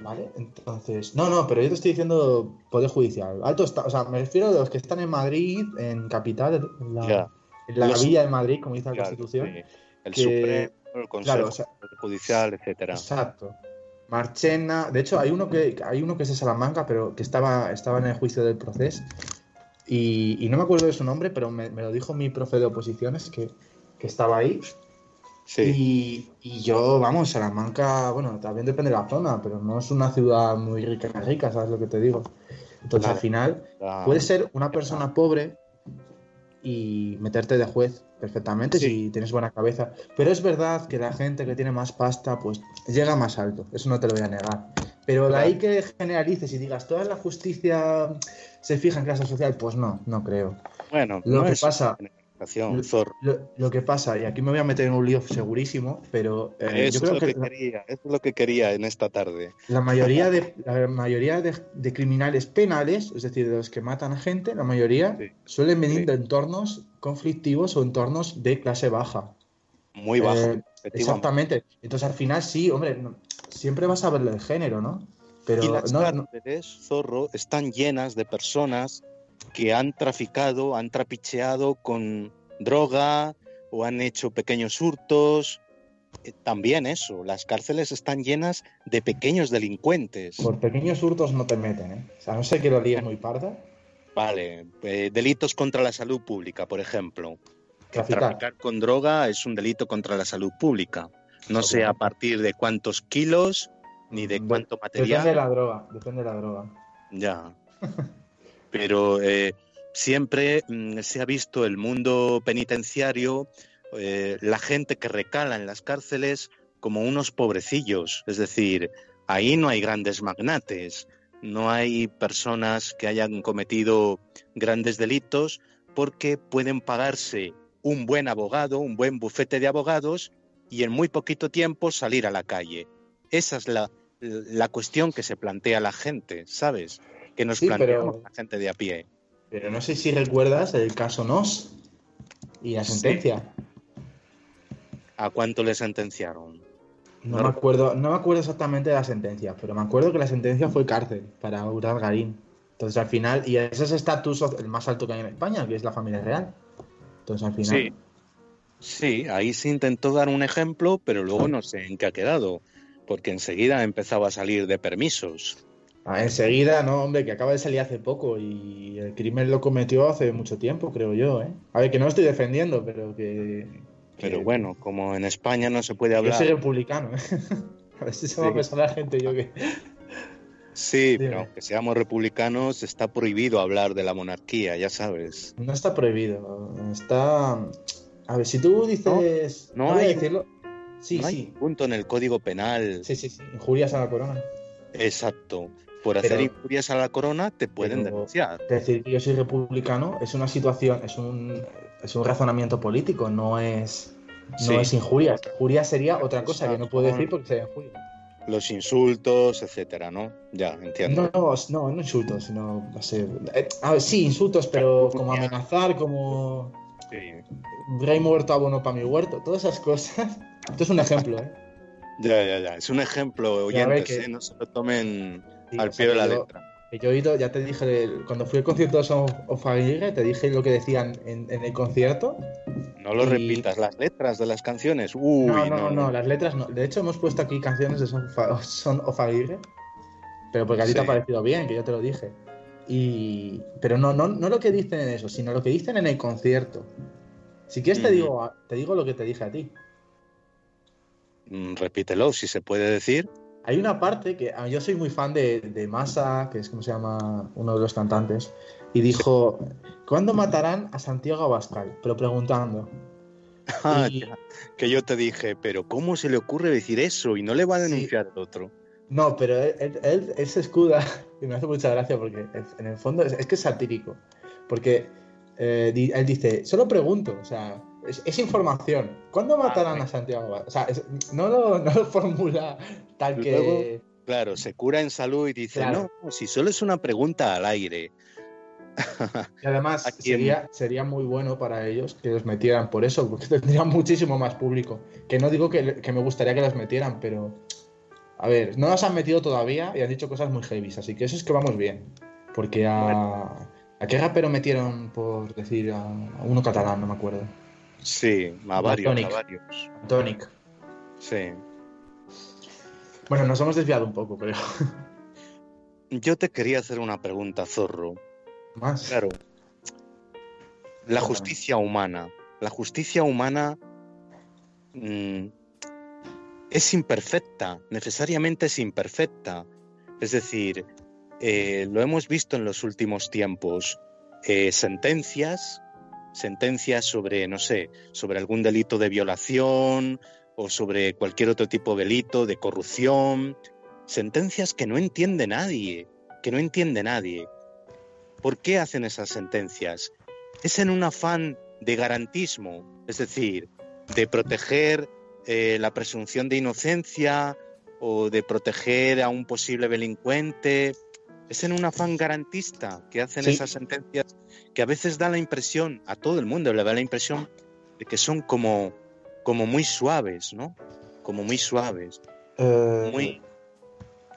¿vale? Entonces, no, no, pero yo te estoy diciendo Poder Judicial. Alto o sea, me refiero a los que están en Madrid, en capital, en la, villa de Madrid, como dice la Constitución. El Supremo, el Consejo Judicial, etcétera. Exacto. Marchena. De hecho, hay uno que hay uno que es de Salamanca, pero que estaba, estaba en el juicio del proceso. Y, no me acuerdo de su nombre, pero me, lo dijo mi profe de oposiciones que, estaba ahí. Sí. Y, yo, vamos, Salamanca, bueno, también depende de la zona, pero no es una ciudad muy rica, rica, ¿sabes lo que te digo? Entonces, al final, puede ser una persona pobre y meterte de juez perfectamente si tienes buena cabeza. Pero es verdad que la gente que tiene más pasta, pues llega más alto. Eso no te lo voy a negar. Pero de ahí que generalices y digas, toda la justicia se fija en clase social, pues no, no creo. Bueno, lo que pasa. Lo, que pasa, y aquí me voy a meter en un lío segurísimo, pero eh, eso, es lo que, quería, eso es lo que quería en esta tarde. La mayoría de, la mayoría de, criminales penales, es decir, de los que matan a gente, la mayoría suelen venir de entornos conflictivos o entornos de clase baja. Muy baja. Eh, exactamente. Entonces al final sí, hombre, siempre vas a ver el género, ¿no? Pero y las cárceles, Zorro, están llenas de personas que han traficado, han trapicheado con droga o han hecho pequeños hurtos. Eh, también eso, las cárceles están llenas de pequeños delincuentes. Por pequeños hurtos no te meten, ¿eh? O sea, no sé que lo digas muy parda. Vale, eh, delitos contra la salud pública, por ejemplo. Traficar. con droga es un delito contra la salud pública. No sé a partir de cuántos kilos ni de cuánto material. Depende de la droga, depende de la droga. Ya. pero eh, siempre mm, se ha visto el mundo penitenciario, eh, la gente que recala en las cárceles como unos pobrecillos, es decir, ahí no hay grandes magnates, no hay personas que hayan cometido grandes delitos porque pueden pagarse un buen abogado, un buen bufete de abogados y en muy poquito tiempo salir a la calle. Esa es la, cuestión que se plantea la gente, ¿sabes? Que nos planteamos la gente de a pie. Pero no sé si recuerdas el caso Nos y la sentencia. ¿A cuánto le sentenciaron? No, me acuerdo, no me acuerdo exactamente de la sentencia, pero me acuerdo que la sentencia fue cárcel para Ural Garín. Entonces al final, y ese es el estatus el más alto que hay en España, que es la familia real. Entonces al final. Sí. Sí, ahí se intentó dar un ejemplo, pero luego no sé en qué ha quedado, porque enseguida empezaba a salir de permisos. Ah, enseguida, no, hombre, que acaba de salir hace poco y el crimen lo cometió hace mucho tiempo, creo yo, ¿eh? A ver, que no estoy defendiendo, pero que... Pero bueno, como en España no se puede hablar... Yo soy republicano, ¿eh? A ver si se va a pensar la gente yo que... Sí, pero aunque seamos republicanos, está prohibido hablar de la monarquía, ya sabes. No está prohibido, está... A ver, si tú dices... No, hay... Decirlo... Sí, sí. punto en el Código Penal. Sí, sí, sí. Injurias a la corona. Exacto por hacer injurias a la corona te pueden denunciar. Decir que yo soy republicano es una situación, es un, es un razonamiento político, no es, no es injurias. Injuria sería otra cosa que no puedo decir porque sería injuria. Los insultos, etcétera, ¿no? Ya, entiendo. No, no, no, insultos, sino, no sé. Eh, a ver, sí, insultos, pero como amenazar, como. Sí. Rey muerto, abono para mi huerto, todas esas cosas. Esto es un ejemplo, ¿eh? Ya, ya, ya. Es un ejemplo, oyentes, ¿eh? No se lo tomen al pie de la letra. Yo he oído, ya te dije, cuando fui al concierto de Son of Aguirre, te dije lo que decían en, el concierto. No lo repitas, las letras de las canciones. Uy, no, no, no, las letras no. De hecho, hemos puesto aquí canciones de Son, of Aguirre, pero porque a ti te ha parecido bien, que yo te lo dije. Y... Pero no, no, no lo que dicen en eso, sino lo que dicen en el concierto. Si quieres, te, digo, te digo lo que te dije a ti. Mm, repítelo, si se puede decir. Hay una parte que ah, yo soy muy fan de, de Massa, que es como se llama uno de los cantantes, y dijo, ¿cuándo matarán a Santiago Abascal? Pero preguntando. Ah, que yo te dije, pero ¿cómo se le ocurre decir eso? Y no le va a denunciar el otro. No, pero él, él, se escuda, y me hace mucha gracia porque en el fondo es, que es satírico. Porque eh, él dice, solo pregunto, o sea, es, información. ¿Cuándo ah, matarán a Santiago? O sea, no, lo, no, lo, formula tal que. claro, se cura en salud y dice, no, si solo es una pregunta al aire. Y además sería, sería muy bueno para ellos que los metieran por eso, porque tendrían muchísimo más público. Que no digo que, que me gustaría que los metieran, pero. A ver, no los han metido todavía y han dicho cosas muy heavy, así que eso es que vamos bien. Porque a. ¿A qué rapero metieron por decir a uno catalán? No me acuerdo. Sí, a varios. A varios. Tonic. Sí. Bueno, nos hemos desviado un poco, pero. Yo te quería hacer una pregunta, Zorro. Más. Claro. La justicia humana. La justicia humana mm, es imperfecta, necesariamente es imperfecta. Es decir, eh, lo hemos visto en los últimos tiempos. Eh, sentencias, sentencias sobre, no sé, sobre algún delito de violación o sobre cualquier otro tipo de delito, de corrupción. Sentencias que no entiende nadie, que no entiende nadie. ¿Por qué hacen esas sentencias? Es en un afán de garantismo, es decir, de proteger eh, la presunción de inocencia o de proteger a un posible delincuente. Es en un afán garantista que hacen esas sentencias que a veces da la impresión, a todo el mundo le da la impresión de que son como, como muy suaves, ¿no? Como muy suaves. Eh, Muy...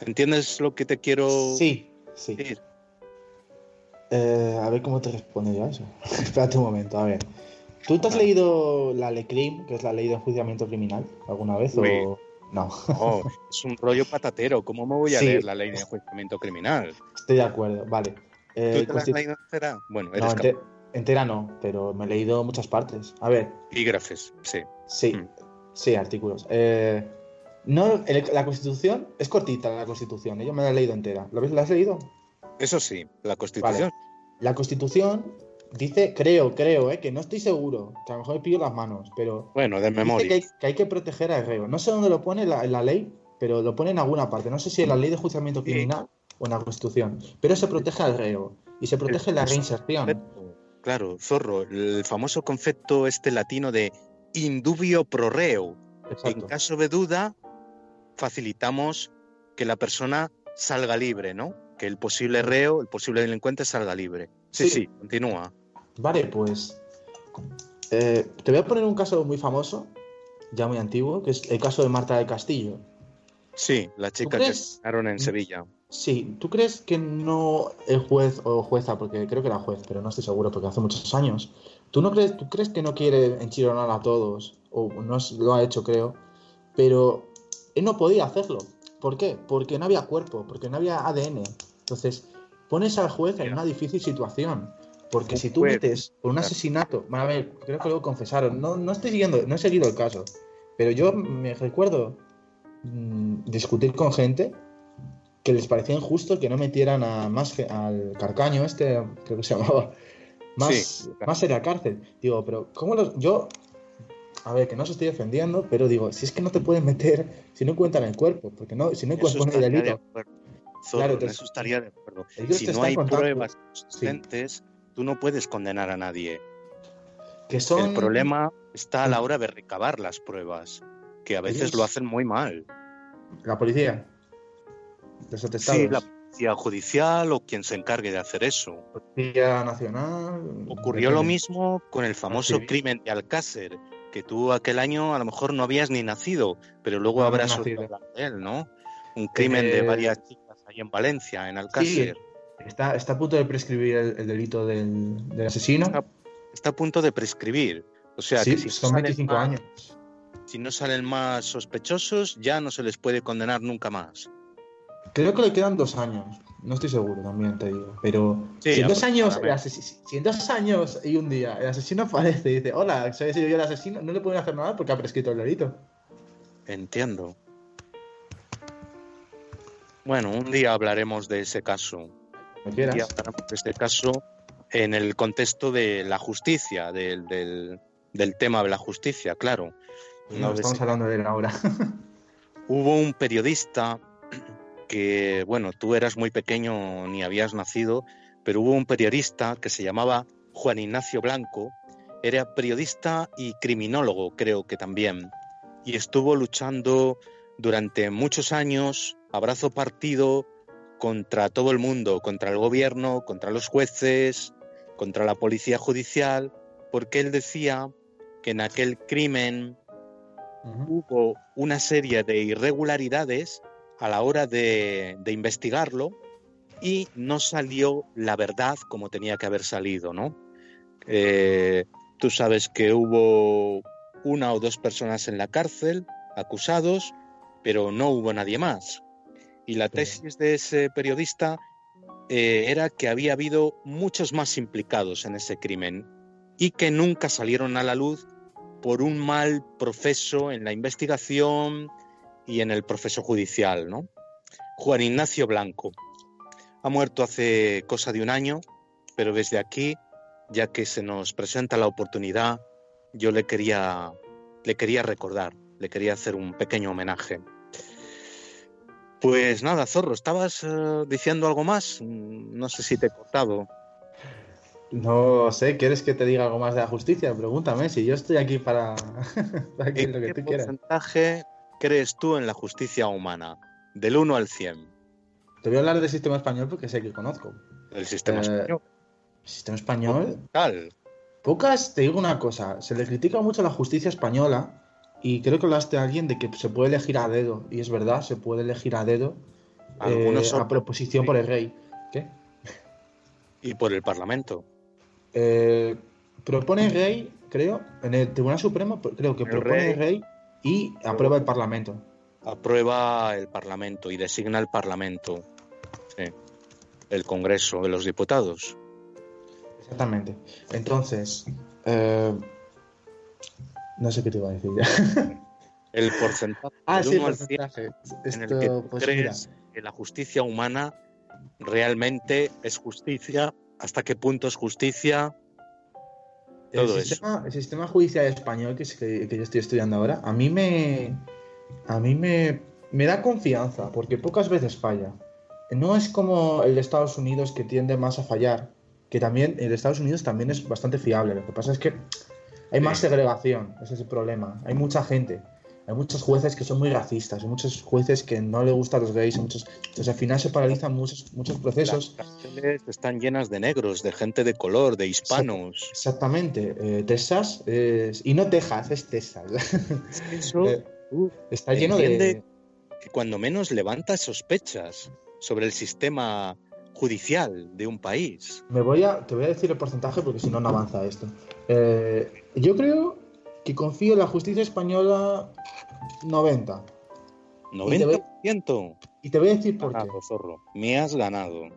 ¿Entiendes lo que te quiero Sí, sí. decir? Eh, a ver cómo te responde yo a eso. Espérate un momento, a ver. ¿Tú te has leído la LECRIM, que es la ley de enjuiciamiento criminal, alguna vez? Uy. O... No, Oh, es un rollo patatero. ¿Cómo me voy a Sí. leer la ley de enjuiciamiento criminal? estoy de acuerdo, vale. Eh, ¿Tú te la has leído entera? Bueno, no, eres ente- entera no, pero me he leído muchas partes. A ver, epígrafes, sí. sí, Mm. sí, artículos. Eh, no, el- la Constitución es cortita, la Constitución, ¿eh? yo me la he leído entera. ¿Lo ves? ¿La has leído? Eso sí, la Constitución. La Constitución dice, creo, creo, ¿eh? que no estoy seguro, que a lo mejor me pillo las manos, pero Bueno, de dice memoria. que hay, que hay que proteger al reo. No sé dónde lo pone la- en la ley, pero lo pone en alguna parte. No sé si en la ley de enjuiciamiento Sí. criminal o en la Constitución, pero se protege al reo y se protege la reinserción. Concepto, Claro, Zorro, el famoso concepto este latino de indubio pro reo. En caso de duda, facilitamos que la persona salga libre, ¿no? Que el posible reo, el posible delincuente salga libre. Sí, Sí. sí, continúa. Vale, pues eh, te voy a poner un caso muy famoso, ya muy antiguo, que es el caso de Marta del Castillo. Sí, la chica que asesinaron en. Sevilla. Sí, ¿tú crees que no el juez o jueza, porque creo que era juez, pero no estoy seguro porque hace muchos años, ¿tú no crees, tú crees que no quiere enchironar a todos? O no es- lo ha hecho, creo, pero él no podía hacerlo. ¿Por qué? Porque no había cuerpo, porque no había ADN. Entonces, pones al juez en una difícil situación. Porque si tú metes por un asesinato, a ver, creo que lo confesaron, no, no estoy siguiendo, no he seguido el caso, pero yo me recuerdo mm, discutir con gente que les parecía injusto que no metieran a más al carcaño este, creo que se llamaba, más, Sí, claro. más en la cárcel. Digo, pero ¿cómo los...? Yo, a ver, que no os estoy defendiendo, pero digo, si es que no te pueden meter si no cuentan el cuerpo, porque no, si no cuentan el de delito. Zorro, Claro, te- eso estaría de acuerdo. Si no hay pruebas consistentes, tú no puedes condenar a nadie. que son... El problema está a la hora de recabar las pruebas, que a veces Ellos- lo hacen muy mal. La policía. Los atestados. Sí, la policía judicial o quien se encargue de hacer eso. Policía Nacional. Ocurrió lo mismo con el famoso sí. crimen de Alcácer, que tú aquel año a lo mejor no habías ni nacido, pero luego No, habrás oído de él, ¿no? Un crimen de Eh, varias chicas ahí en Valencia, en Alcácer. Está, está a punto de prescribir el, el delito del, del asesino. Está, está a punto de prescribir. O sea, sí, que si no son salen 25 más- años. Si no salen más sospechosos, ya no se les puede condenar nunca más. Creo que le quedan dos años. No estoy seguro, también te digo. Pero Sí, si, en dos años, si en dos años y un día el asesino aparece y dice, hola, soy yo el asesino, no le pueden hacer nada porque ha prescrito el delito. Entiendo. Bueno, un día hablaremos de ese caso. De este caso en el contexto de la justicia, del, del- del tema de la justicia, claro. Pues No, no, estamos hablando de él ahora. Hubo un periodista que, bueno, tú eras muy pequeño ni habías nacido, pero hubo un periodista que se llamaba Juan Ignacio Blanco, era periodista y criminólogo, creo que también, y estuvo luchando durante muchos años, a brazo partido, contra todo el mundo, contra el gobierno, contra los jueces, contra la policía judicial, porque él decía que en aquel crimen hubo una serie de irregularidades a la hora de, de investigarlo y no salió la verdad como tenía que haber salido, ¿no? Eh, tú sabes que hubo una o dos personas en la cárcel acusados pero no hubo nadie más. Y la tesis de ese periodista eh, era que había habido muchos más implicados en ese crimen y que nunca salieron a la luz por un mal proceso en la investigación y en el proceso judicial, ¿no? Juan Ignacio Blanco ha muerto hace cosa de un año, pero desde aquí, ya que se nos presenta la oportunidad, yo le quería, le quería recordar, le quería hacer un pequeño homenaje. Pues nada, Zorro, ¿estabas eh, diciendo algo más? No sé si te he cortado. No sé, ¿quieres que te diga algo más de la justicia? Pregúntame, si yo estoy aquí para, para que lo que tú quieras. ¿Qué porcentaje crees tú en la justicia humana? Del 1 al 100. Te voy a hablar del sistema español porque sé que conozco. ¿El sistema eh, español? ¿El sistema español? Tal. Pocas, te digo una cosa, se le critica mucho la justicia española y creo que hablaste a alguien de que se puede elegir a dedo, y es verdad, se puede elegir a dedo eh, a proposición por el rey. ¿Qué? Y por el Parlamento. Eh, propone el rey, creo, en el Tribunal Supremo, creo que propone el rey y aprueba el Parlamento. Aprueba el Parlamento y designa el Parlamento. Sí. El Congreso de los Diputados. Exactamente. Entonces, eh, no sé qué te iba a decir ya. El porcentaje. ah, sí, el porcentaje. en el que pues crees que la justicia humana realmente es justicia hasta qué punto es justicia. Todo el, sistema, el sistema judicial español que, que, yo estoy estudiando ahora, a mí me. A mí me, me da confianza, porque pocas veces falla. No es como el de Estados Unidos que tiende más a fallar, que también el de Estados Unidos también es bastante fiable. Lo que pasa es que hay más segregación, ese es el problema. Hay mucha gente hay muchos jueces que son muy racistas, hay muchos jueces que no le gustan los gays, muchos, entonces al final se paralizan muchos, muchos procesos. Las cárceles están llenas de negros, de gente de color, de hispanos. Exactamente, eh, Texas es... y no Texas, es Texas. Eso eh, está lleno de que cuando menos levanta sospechas sobre el sistema judicial de un país. Me voy a, te voy a decir el porcentaje porque si no no avanza esto. Eh, yo creo que confío en la justicia española 90. 90%. Y te voy, a decir por qué. Zorro. Me has ganado.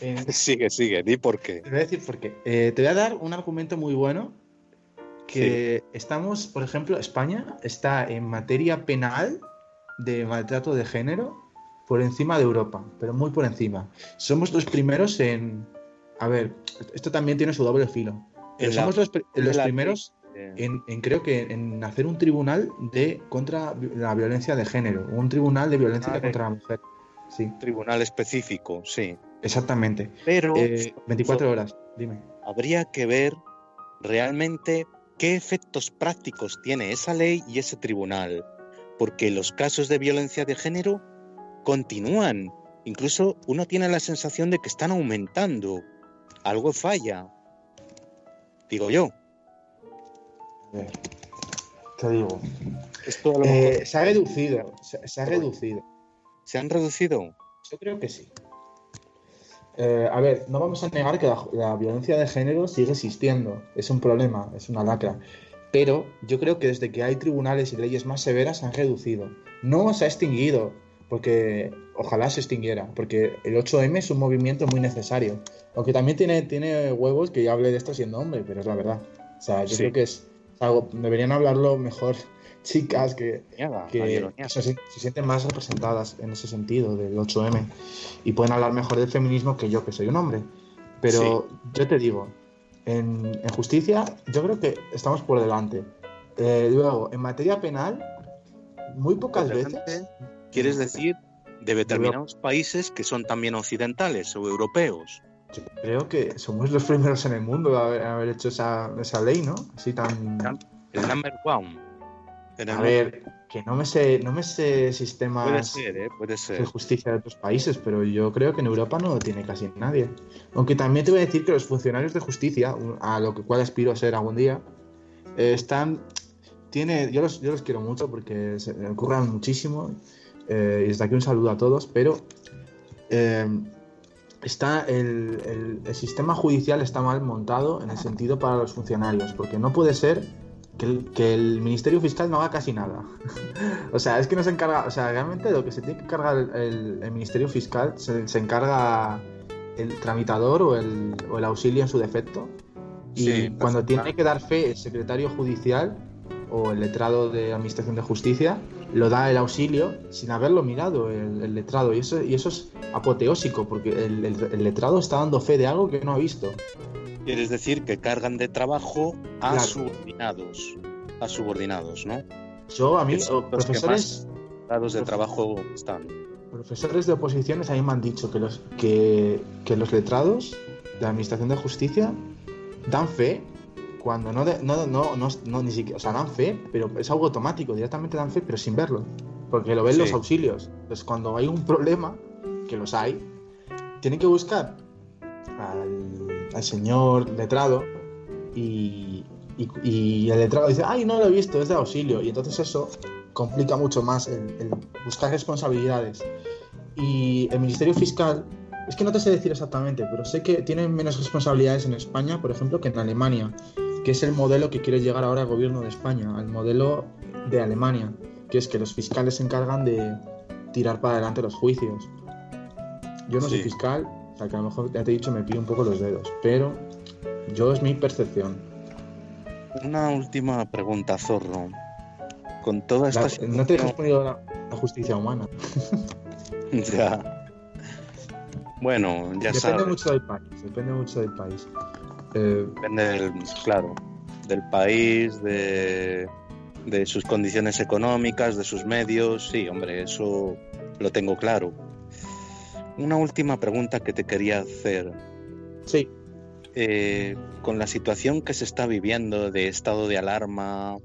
sigue, sigue, di por qué. Te voy a decir por qué. Eh, te voy a dar un argumento muy bueno. Que estamos, por ejemplo, España está en materia penal de maltrato de género por encima de Europa, pero muy por encima. Somos los primeros en. A ver, esto también tiene su doble filo. Somos los, los primeros en, creo que en hacer un tribunal de contra la violencia de género, un tribunal de violencia contra la mujer. Sí. Tribunal específico, sí. Exactamente. Pero 24 eh, horas, dime. Habría que ver realmente qué efectos prácticos tiene esa ley y ese tribunal, porque los casos de violencia de género continúan. Incluso uno tiene la sensación de que están aumentando. Algo falla. Digo yo. Te digo. Eh, se ha reducido. Se, ha reducido. ¿Se han reducido? Yo creo que sí. Eh, a ver, no vamos a negar que la, violencia de género sigue existiendo. Es un problema, es una lacra. Pero yo creo que desde que hay tribunales y leyes más severas se han reducido. No se ha extinguido, porque ojalá se extinguiera, porque el 8M es un movimiento muy necesario. Aunque también tiene, tiene huevos que yo hable de esto siendo hombre, pero es la verdad. O sea, yo creo que es, deberían hablarlo mejor chicas que, se, sienten más representadas en ese sentido del 8M y pueden hablar mejor del feminismo que yo, que soy un hombre. Pero yo te digo, en, justicia yo creo que estamos por delante. Eh, luego, en materia penal, muy pocas veces... ¿Quieres decir de determinados países que son también occidentales o europeos? Yo creo que somos los primeros en el mundo a haber, hecho esa, esa, ley, ¿no? Así tan. El number one. a ver, que no me sé, no me sé sistemas puede ser, ¿eh? puede ser. de justicia de otros países, pero yo creo que en Europa no lo tiene casi nadie. Aunque también te voy a decir que los funcionarios de justicia, a lo que cual aspiro a ser algún día, eh, están. Tiene, yo, los, yo los quiero mucho porque se me ocurran muchísimo. Eh, y desde aquí un saludo a todos, pero eh, está el, sistema judicial está mal montado en el sentido para los funcionarios, porque no puede ser que el, Ministerio Fiscal no haga casi nada. o sea, es que no se encarga, o sea, realmente lo que se tiene que encargar el, Ministerio Fiscal se, encarga el tramitador o el, o el, auxilio en su defecto. Y cuando tiene que dar fe el secretario judicial o el letrado de Administración de Justicia, lo da el auxilio sin haberlo mirado el, letrado. Y eso, y eso es apoteósico, porque el, letrado está dando fe de algo que no ha visto. Quieres decir que cargan de trabajo a subordinados, a subordinados, ¿no? Yo, a mí, profesores... Los de trabajo están. Profesores de oposiciones a mí me han dicho que los, que, que los letrados de la Administración de Justicia dan fe cuando no, no, no, no, ni siquiera, o sea, dan fe, pero es algo automático, directamente dan fe, pero sin verlo, porque lo ven los auxilios. Entonces, cuando hay un problema, que los hay, tienen que buscar al, señor letrado y, y, el letrado dice, ay, no lo he visto, es de auxilio. Y entonces eso complica mucho más el buscar responsabilidades. Y el Ministerio Fiscal es que no te sé decir exactamente, pero sé que tienen menos responsabilidades en España, por ejemplo, que en Alemania, que es el modelo que quiere llegar ahora el gobierno de España, al modelo de Alemania, que es que los fiscales se encargan de tirar para adelante los juicios. Yo no soy fiscal, o sea que a lo mejor ya te he dicho me pido un poco los dedos, pero yo es mi percepción. Una última pregunta, Zorro. Con toda esta No te he respondido la, la justicia humana. ya. Bueno, ya sabes. Depende mucho del país, depende mucho del país. Eh, depende, del, claro, del país, de, de sus condiciones económicas, de sus medios. Sí, hombre, eso lo tengo claro. Una última pregunta que te quería hacer. Sí. Eh, con la situación que se está viviendo de estado de alarma,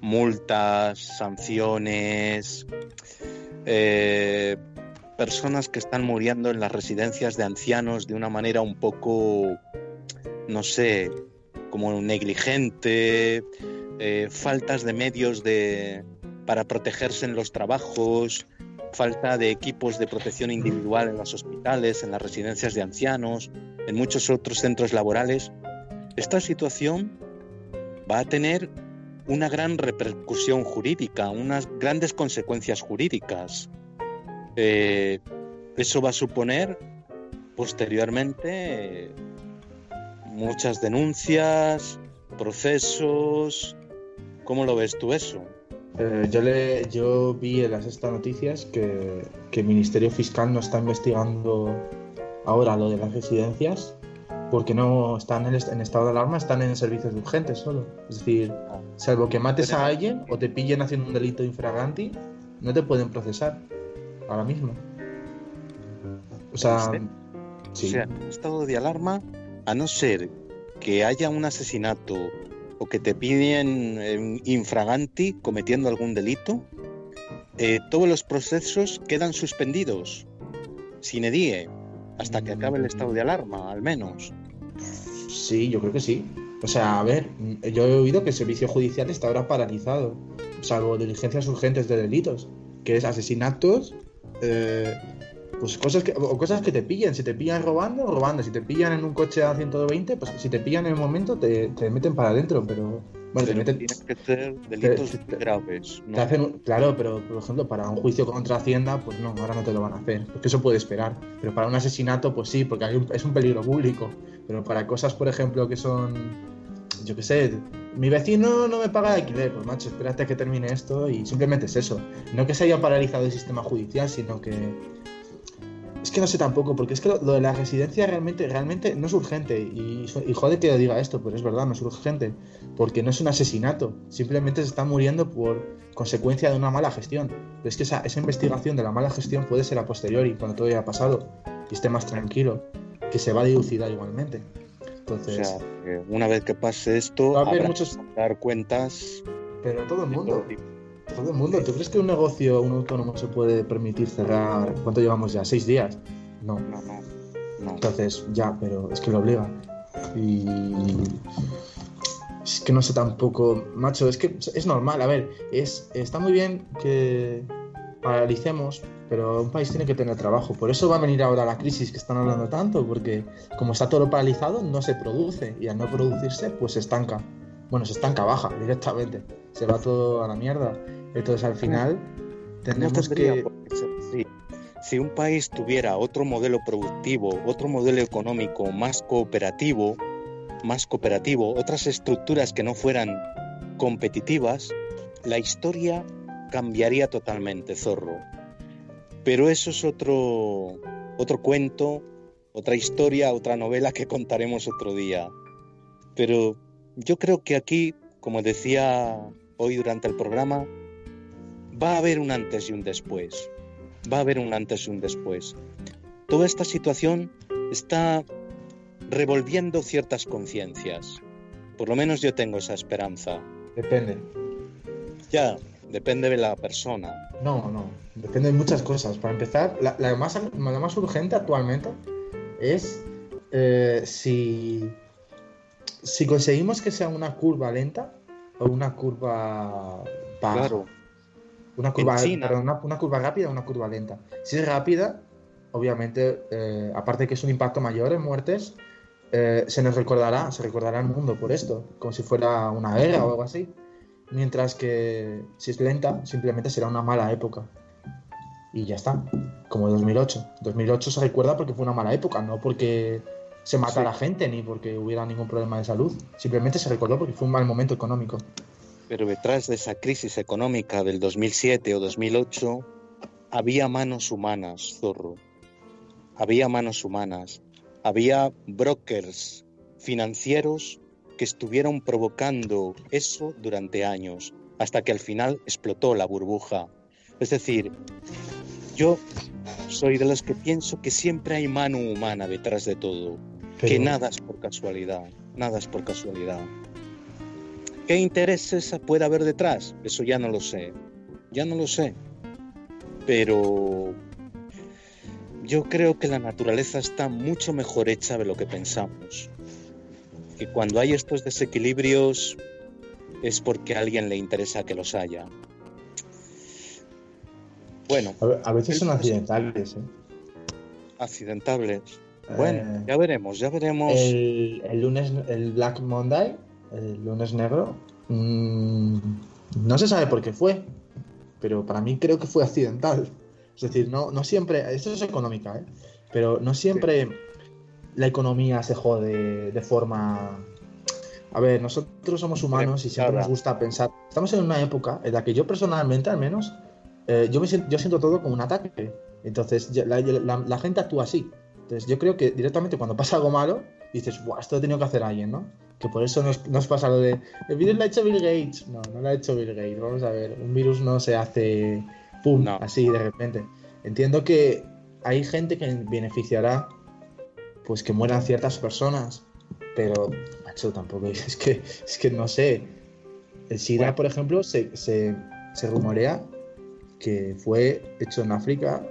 multas, sanciones, eh, personas que están muriendo en las residencias de ancianos de una manera un poco, no sé, como negligente, eh, faltas de medios de, para protegerse en los trabajos, falta de equipos de protección individual en los hospitales, en las residencias de ancianos, en muchos otros centros laborales. Esta situación va a tener una gran repercusión jurídica, unas grandes consecuencias jurídicas. Eh, eso va a suponer posteriormente muchas denuncias, procesos. ¿Cómo lo ves tú eso? Eh, yo, le, yo vi en las estas noticias que, el Ministerio Fiscal no está investigando ahora lo de las residencias porque no están en, en, estado de alarma, están en servicios urgentes solo. Es decir, salvo que mates a alguien o te pillen haciendo un delito infraganti, no te pueden procesar ahora mismo. O sea, sí. estado de alarma, a no ser que haya un asesinato o que te piden infraganti cometiendo algún delito, eh, todos los procesos quedan suspendidos, sin edie, hasta que acabe el estado de alarma, al menos. Sí, yo creo que sí. O sea, a ver, yo he oído que el servicio judicial está ahora paralizado, salvo diligencias urgentes de delitos, que es asesinatos eh, pues cosas que, o cosas que te pillan. Si te pillan robando, robando. Si te pillan en un coche a 120, pues si te pillan en el momento, te, te meten para adentro. Pero bueno, te meten. Tienen que ser delitos graves. claro, pero por ejemplo, para un juicio contra Hacienda, pues no, ahora no te lo van a hacer. Porque eso puede esperar. Pero para un asesinato, pues sí, porque es un peligro público. Pero para cosas, por ejemplo, que son. Yo qué sé, mi vecino no me paga el alquiler, pues macho, espérate a que termine esto y simplemente es eso. No que se haya paralizado el sistema judicial, sino que es que no sé tampoco, porque es que lo, de la residencia realmente, realmente no es urgente. Y, y jode que diga esto, pero es verdad, no es urgente. Porque no es un asesinato. Simplemente se está muriendo por consecuencia de una mala gestión. Pero es que esa, esa investigación de la mala gestión puede ser a posteriori, cuando todo haya pasado y esté más tranquilo, que se va a dilucidar igualmente. Entonces, o sea, una vez que pase esto, va a haber muchos... dar cuentas. Pero todo el mundo. Todo el mundo. ¿Tú crees que un negocio, un autónomo se puede permitir cerrar? ¿Cuánto llevamos ya? ¿Seis días? No. No, no. Entonces, ya, pero es que lo obliga. Y. Es que no sé tampoco. Macho, es que es normal. A ver, es, está muy bien que paralicemos, pero un país tiene que tener trabajo. Por eso va a venir ahora la crisis que están hablando tanto, porque como está todo paralizado, no se produce y al no producirse, pues se estanca. Bueno, se estanca baja directamente, se va todo a la mierda. Entonces al final tenemos que... Si un país tuviera otro modelo productivo, otro modelo económico más cooperativo, más cooperativo, otras estructuras que no fueran competitivas, la historia cambiaría totalmente, zorro. Pero eso es otro, otro cuento, otra historia, otra novela que contaremos otro día. Pero yo creo que aquí, como decía hoy durante el programa, va a haber un antes y un después. Va a haber un antes y un después. Toda esta situación está revolviendo ciertas conciencias. Por lo menos yo tengo esa esperanza. Depende. Ya, depende de la persona. No, no, depende de muchas cosas. Para empezar, la, más, la más urgente actualmente es eh, si, si conseguimos que sea una curva lenta o una curva Claro. Una curva, una, curva rápida o una curva lenta. Si es rápida, obviamente, eh, aparte de que es un impacto mayor en muertes, eh, se nos recordará, se recordará el mundo por esto, como si fuera una guerra o algo así. Mientras que si es lenta, simplemente será una mala época. Y ya está, como 2008. 2008 se recuerda porque fue una mala época, no porque se matara gente ni porque hubiera ningún problema de salud. Simplemente se recordó porque fue un mal momento económico. Pero detrás de esa crisis económica del 2007 o 2008 había manos humanas, zorro. Había manos humanas. Había brokers financieros que estuvieron provocando eso durante años, hasta que al final explotó la burbuja. Es decir, yo soy de los que pienso que siempre hay mano humana detrás de todo, que nada es por casualidad, nada es por casualidad. ¿Qué intereses puede haber detrás? Eso ya no lo sé, ya no lo sé. Pero yo creo que la naturaleza está mucho mejor hecha de lo que pensamos. Que cuando hay estos desequilibrios es porque a alguien le interesa que los haya. Bueno. A veces son accidentales, ¿eh? Accidentales. Bueno, eh, ya veremos, ya veremos. El, el, lunes, el Black Monday el lunes negro, mm, no se sabe por qué fue, pero para mí creo que fue accidental. Es decir, no, no siempre, esto es económica, ¿eh? pero no siempre la economía se jode de forma... A ver, nosotros somos humanos y siempre nos gusta pensar. Estamos en una época en la que yo personalmente, al menos, eh, yo, me siento, yo siento todo como un ataque. Entonces, la, la, gente actúa así. Entonces, yo creo que directamente cuando pasa algo malo, dices, Buah, esto lo he tenido que hacer alguien, ¿no? Que por eso nos, nos pasa lo de. El virus lo ha hecho Bill Gates. No, no lo ha hecho Bill Gates. Vamos a ver. Un virus no se hace. ¡Pum! Así de repente. Entiendo que hay gente que beneficiará. Pues que mueran ciertas personas. Pero, macho, tampoco. Es que, es que no sé. El SIDA, por ejemplo, se, se, se rumorea que fue hecho en África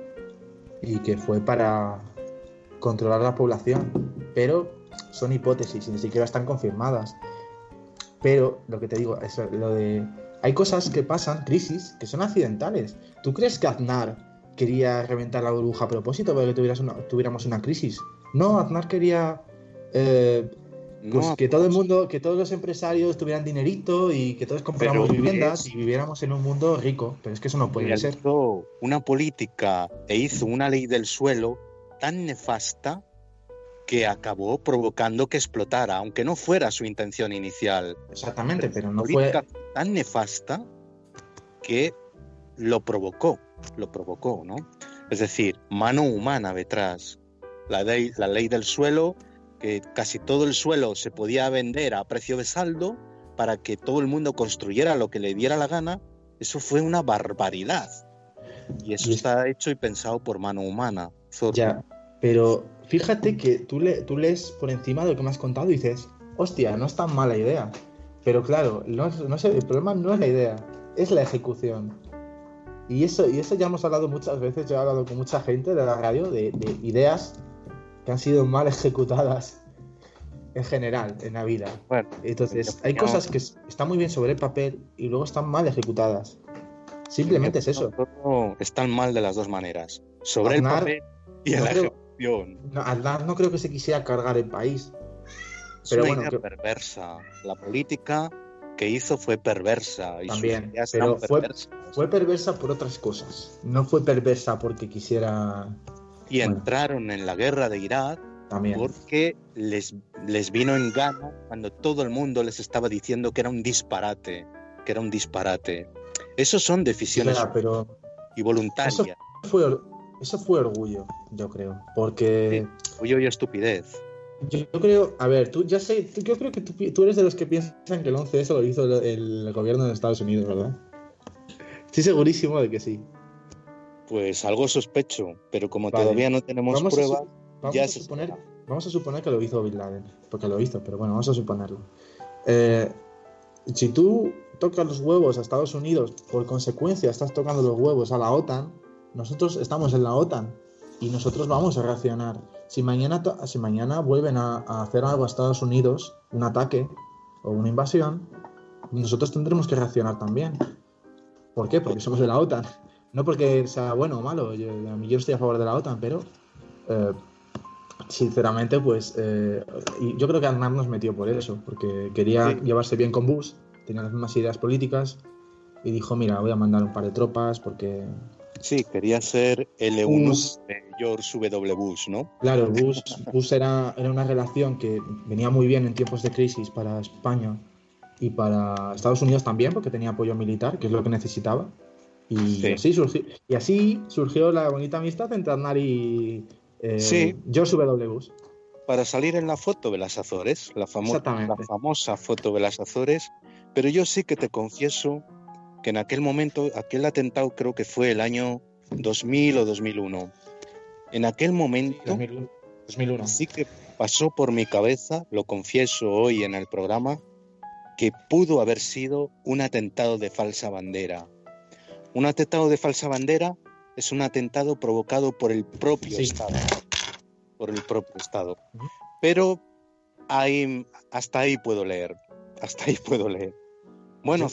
y que fue para controlar la población. Pero son hipótesis y ni siquiera están confirmadas. Pero lo que te digo es lo de. Hay cosas que pasan, crisis, que son accidentales. ¿Tú crees que Aznar quería reventar la burbuja a propósito para que tuviéramos una crisis? No, Aznar quería. Eh, pues que todo el mundo, que todos los empresarios tuvieran dinerito y que todos compráramos viviendas y viviéramos en un mundo rico. Pero es que eso no puede ser. Una política e hizo una ley del suelo tan nefasta que acabó provocando que explotara, aunque no fuera su intención inicial. Exactamente, pero, no fue tan nefasta que lo provocó, lo provocó, ¿no? Es decir, mano humana detrás. La ley, la ley del suelo, que casi todo el suelo se podía vender a precio de saldo para que todo el mundo construyera lo que le diera la gana, eso fue una barbaridad. Y eso está hecho y pensado por mano humana. Ya, pero fíjate que tú, le, tú lees por encima de lo que me has contado y dices, hostia, no es tan mala idea. Pero claro, no, no sé, el problema no es la idea, es la ejecución. Y eso, y eso ya hemos hablado muchas veces, yo he hablado con mucha gente de la radio, de, ideas que han sido mal ejecutadas en general en la vida. Entonces, hay cosas que están muy bien sobre el papel y luego están mal ejecutadas. Simplemente es eso. Están mal de las dos maneras. Sobre el papel y en la no, no creo que se quisiera cargar el país. Pero bueno, perversa. La política que hizo fue perversa. Y También, pero fue, fue, perversa por otras cosas. No fue perversa porque quisiera... Y entraron en la guerra de Irak También. porque les, les vino en gana cuando todo el mundo les estaba diciendo que era un disparate, que era un disparate. Esos son decisiones pero y voluntarias. Eso fue, eso fue orgullo, yo creo, porque... orgullo y estupidez. Yo, creo, a ver, tú ya sé, yo creo que tú, eres de los que piensan que el 11S lo hizo el, gobierno de Estados Unidos, ¿verdad? Estoy segurísimo de que sí. Pues algo sospecho, pero como todavía no tenemos pruebas, ya a suponer, Vamos a suponer que lo hizo Bin Laden, porque lo hizo, pero bueno, vamos a suponerlo. Eh, si tú tocas los huevos a Estados Unidos, por consecuencia estás tocando los huevos a la OTAN, nosotros estamos en la OTAN y nosotros vamos a reaccionar. Si mañana, si mañana vuelven a, hacer algo a Estados Unidos, un ataque o una invasión, nosotros tendremos que reaccionar también. ¿Por qué? Porque somos de la OTAN. No porque sea bueno o malo, yo, yo estoy a favor de la OTAN, pero eh, sinceramente, pues eh, yo creo que Aznar nos metió por eso, porque quería llevarse bien con Bush, tenía las mismas ideas políticas y dijo, mira, voy a mandar un par de tropas porque Sí, quería ser el 1 de George W. Bush, ¿no? Claro, Bush, Bush era, era, una relación que venía muy bien en tiempos de crisis para España y para Estados Unidos también, porque tenía apoyo militar, que es lo que necesitaba. Y, así, surgió, y así surgió la bonita amistad entre Aznar y eh, George W. Bush. Para salir en la foto de las Azores, la, la famosa foto de las Azores, pero yo sí que te confieso que en aquel momento, aquel atentado creo que fue el año 2000 o 2001. En aquel momento, 2001, sí que pasó por mi cabeza, lo confieso hoy en el programa, que pudo haber sido un atentado de falsa bandera. Un atentado de falsa bandera es un atentado provocado por el propio Estado. Por el propio Estado. Pero ahí, hasta ahí puedo leer. Hasta ahí puedo leer. Bueno,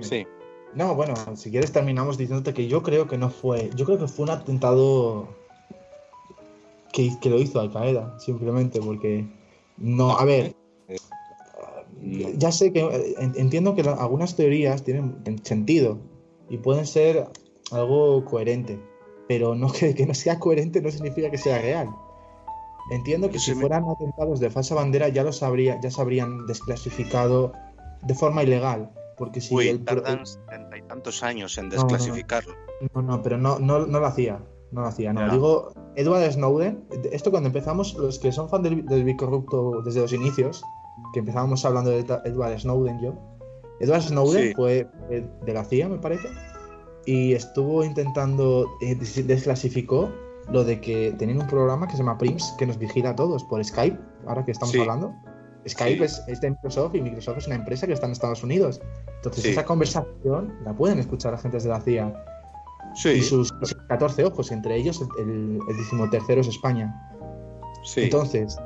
Sí. No, bueno, si quieres terminamos diciéndote que yo creo que no fue. Yo creo que fue un atentado que, que lo hizo Al Qaeda, simplemente, porque no, a ver. Ya sé que entiendo que algunas teorías tienen sentido y pueden ser algo coherente, pero no que, que no sea coherente no significa que sea real. Entiendo que si fueran atentados de falsa bandera ya los habría, ya se habrían desclasificado de forma ilegal. Porque si Uy, tardan setenta y tantos años en desclasificarlo. No, no, pero no, no, no lo hacía. No lo hacía, no. Digo, Edward Snowden, esto cuando empezamos, los que son fan del, del corrupto desde los inicios, que empezábamos hablando de Edward Snowden yo, Edward Snowden fue de la CIA, me parece, y estuvo intentando, eh, desclasificó lo de que tenían un programa que se llama Prims, que nos vigila a todos por Skype, ahora que estamos hablando. Skype es, de Microsoft y Microsoft es una empresa que está en Estados Unidos. Entonces, esa conversación la pueden escuchar agentes de la CIA. Y sus, 14 ojos, entre ellos el, el decimotercero es España. Entonces,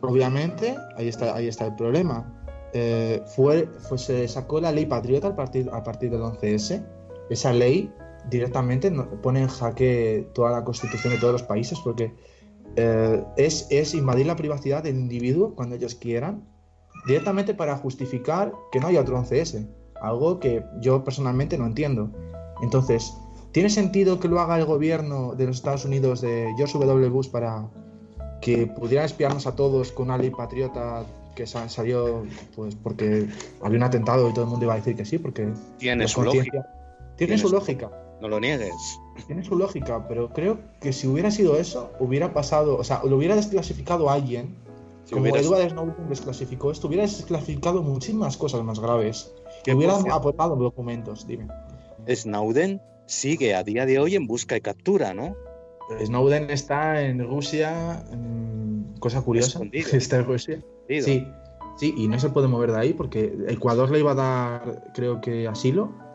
obviamente, ahí está, ahí está el problema. Eh, fue, se sacó la ley patriota a partir, a partir del 11S. Esa ley directamente pone en jaque toda la constitución de todos los países porque eh, es, es invadir la privacidad del individuo cuando ellos quieran, directamente para justificar que no haya otro 11S, algo que yo personalmente no entiendo. Entonces, ¿tiene sentido que lo haga el gobierno de los Estados Unidos de George W. Bush para que pudiera espiarnos a todos con una ley patriota que salió pues porque había un atentado y todo el mundo iba a decir que sí, porque tiene su lógica. Tiene su lógica. No lo niegues. Tiene su lógica, pero creo que si hubiera sido eso, hubiera pasado, o sea, lo hubiera desclasificado a alguien, como Edward Snowden desclasificó esto, hubiera desclasificado muchísimas cosas más graves. Que hubieran aportado documentos, dime. Snowden sigue a día de hoy en busca y captura, ¿no? Snowden está en Rusia, cosa curiosa, está en Rusia. Sí, sí, y no se puede mover de ahí porque Ecuador le iba a dar, creo que, asilo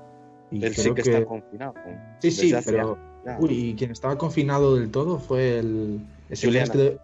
y Él sí que, está confinado. Sí, sí, pero. Uy, y quien estaba confinado del todo fue el. El señor, este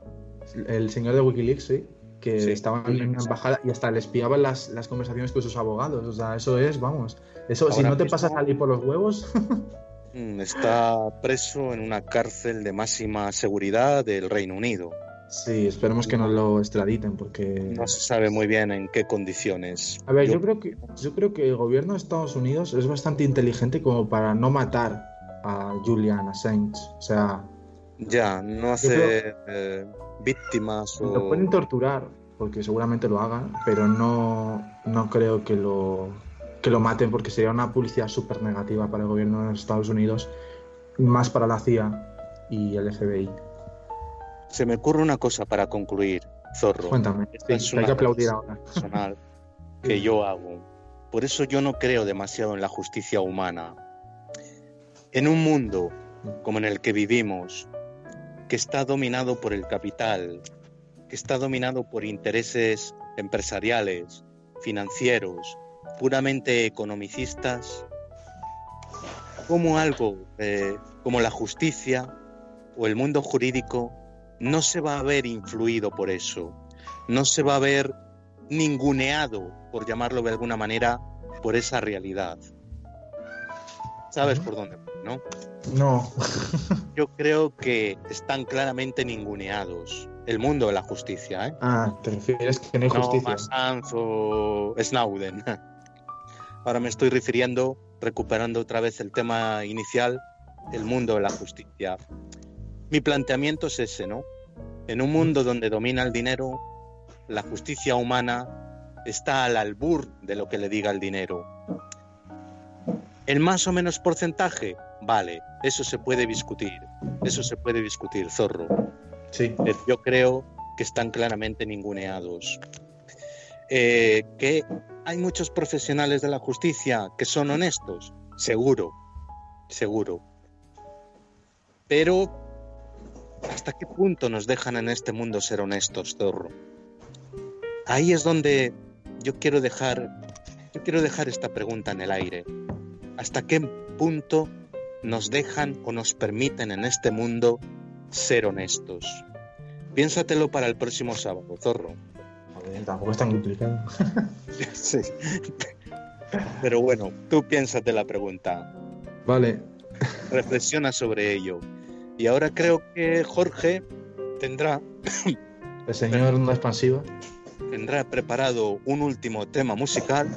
el señor de Wikileaks, sí. Que estaba en una embajada y hasta le espiaban las, las conversaciones con sus abogados. O sea, eso es, vamos. Eso, si no te pasa a salir por los huevos. Mm, está preso en una cárcel de máxima seguridad del Reino Unido. Sí, esperemos que no lo extraditen porque... No se sabe muy bien en qué condiciones. A ver, yo, creo que, yo creo que el gobierno de Estados Unidos es bastante inteligente como para no matar a Julian Assange. O sea... Ya, no hace eh, víctimas o... Lo pueden torturar, porque seguramente lo hagan, pero no, no creo que lo, que lo maten porque sería una publicidad súper negativa para el gobierno de Estados Unidos, más para la CIA y el FBI. Se me ocurre una cosa para concluir, Zorro. Cuéntame, es hay que aplaudir ahora. Personal que yo hago. Por eso yo no creo demasiado en la justicia humana. En un mundo como en el que vivimos, que está dominado por el capital, que está dominado por intereses empresariales, financieros, puramente economicistas, como algo eh, como la justicia o el mundo jurídico no se va a ver influido por eso, no se va a ver ninguneado, por llamarlo de alguna manera, por esa realidad. ¿Sabes por dónde? ¿No? No. Yo creo que están claramente ninguneados. El mundo de la justicia, ¿eh? Ah, te refieres que no hay justicia. No, o Snowden. Ahora me estoy refiriendo, recuperando otra vez el tema inicial, el mundo de la justicia. Mi planteamiento es ese, ¿no? En un mundo donde domina el dinero, la justicia humana está al albur de lo que le diga el dinero. El más o menos porcentaje, vale, eso se puede discutir, eso se puede discutir, zorro. Sí. Yo creo que están claramente ninguneados. Eh, que hay muchos profesionales de la justicia que son honestos, seguro, seguro. Pero, ¿hasta qué punto nos dejan en este mundo ser honestos, Zorro? Ahí es donde yo quiero dejar, yo quiero dejar esta pregunta en el aire. ¿Hasta qué punto nos dejan o nos permiten en este mundo ser honestos? Piénsatelo para el próximo sábado, Zorro tampoco es tan complicado. sí. Pero bueno, tú piénsate la pregunta. Vale. Reflexiona sobre ello. Y ahora creo que Jorge tendrá. El señor Onda Expansiva. Tendrá preparado un último tema musical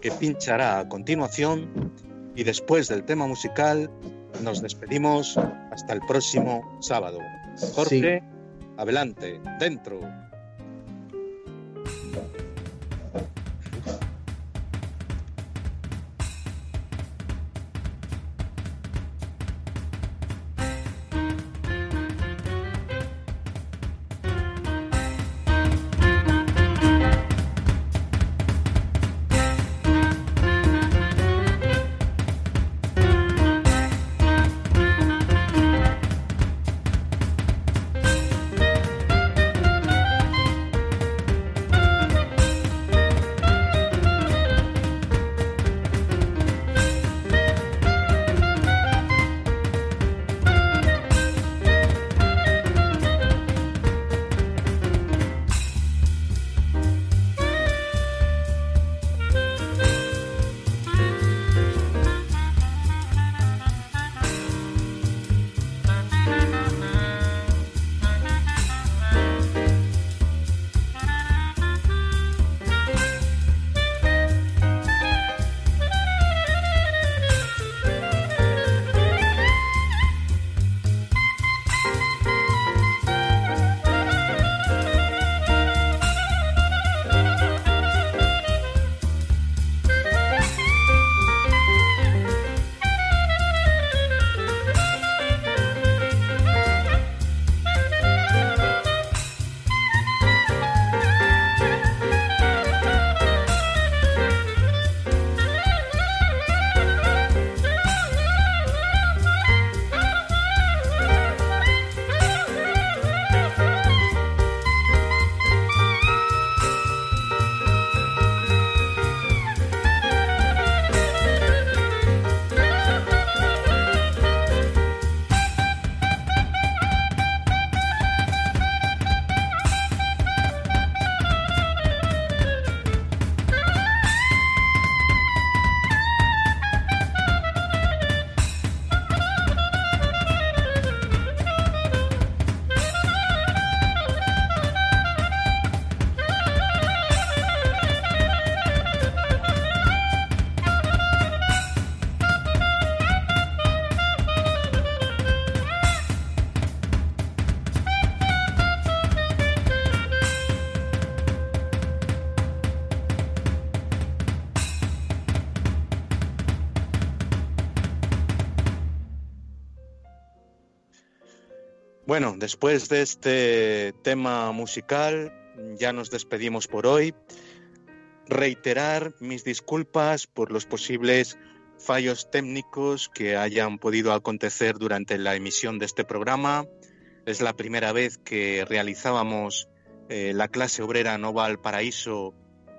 que pinchará a continuación. Y después del tema musical, nos despedimos hasta el próximo sábado. Jorge, adelante, dentro. Bueno, después de este tema musical, ya nos despedimos por hoy. Reiterar mis disculpas por los posibles fallos técnicos que hayan podido acontecer durante la emisión de este programa. Es la primera vez que realizábamos eh, la clase obrera Nova al Paraíso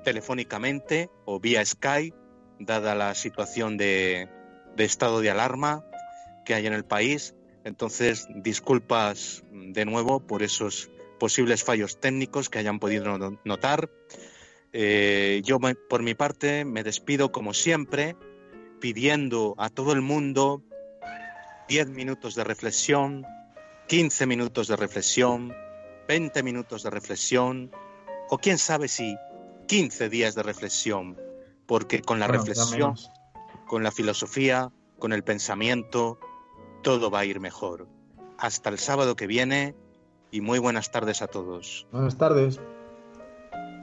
telefónicamente o vía Skype, dada la situación de, de estado de alarma que hay en el país. Entonces, disculpas de nuevo por esos posibles fallos técnicos que hayan podido notar. Eh, yo, por mi parte, me despido como siempre, pidiendo a todo el mundo 10 minutos de reflexión, 15 minutos de reflexión, 20 minutos de reflexión, o quién sabe si 15 días de reflexión, porque con la reflexión, con la filosofía, con el pensamiento, todo va a ir mejor. Hasta el sábado que viene y muy buenas tardes a todos. Buenas tardes.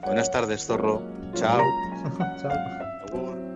Buenas tardes, zorro. Chao. Chao.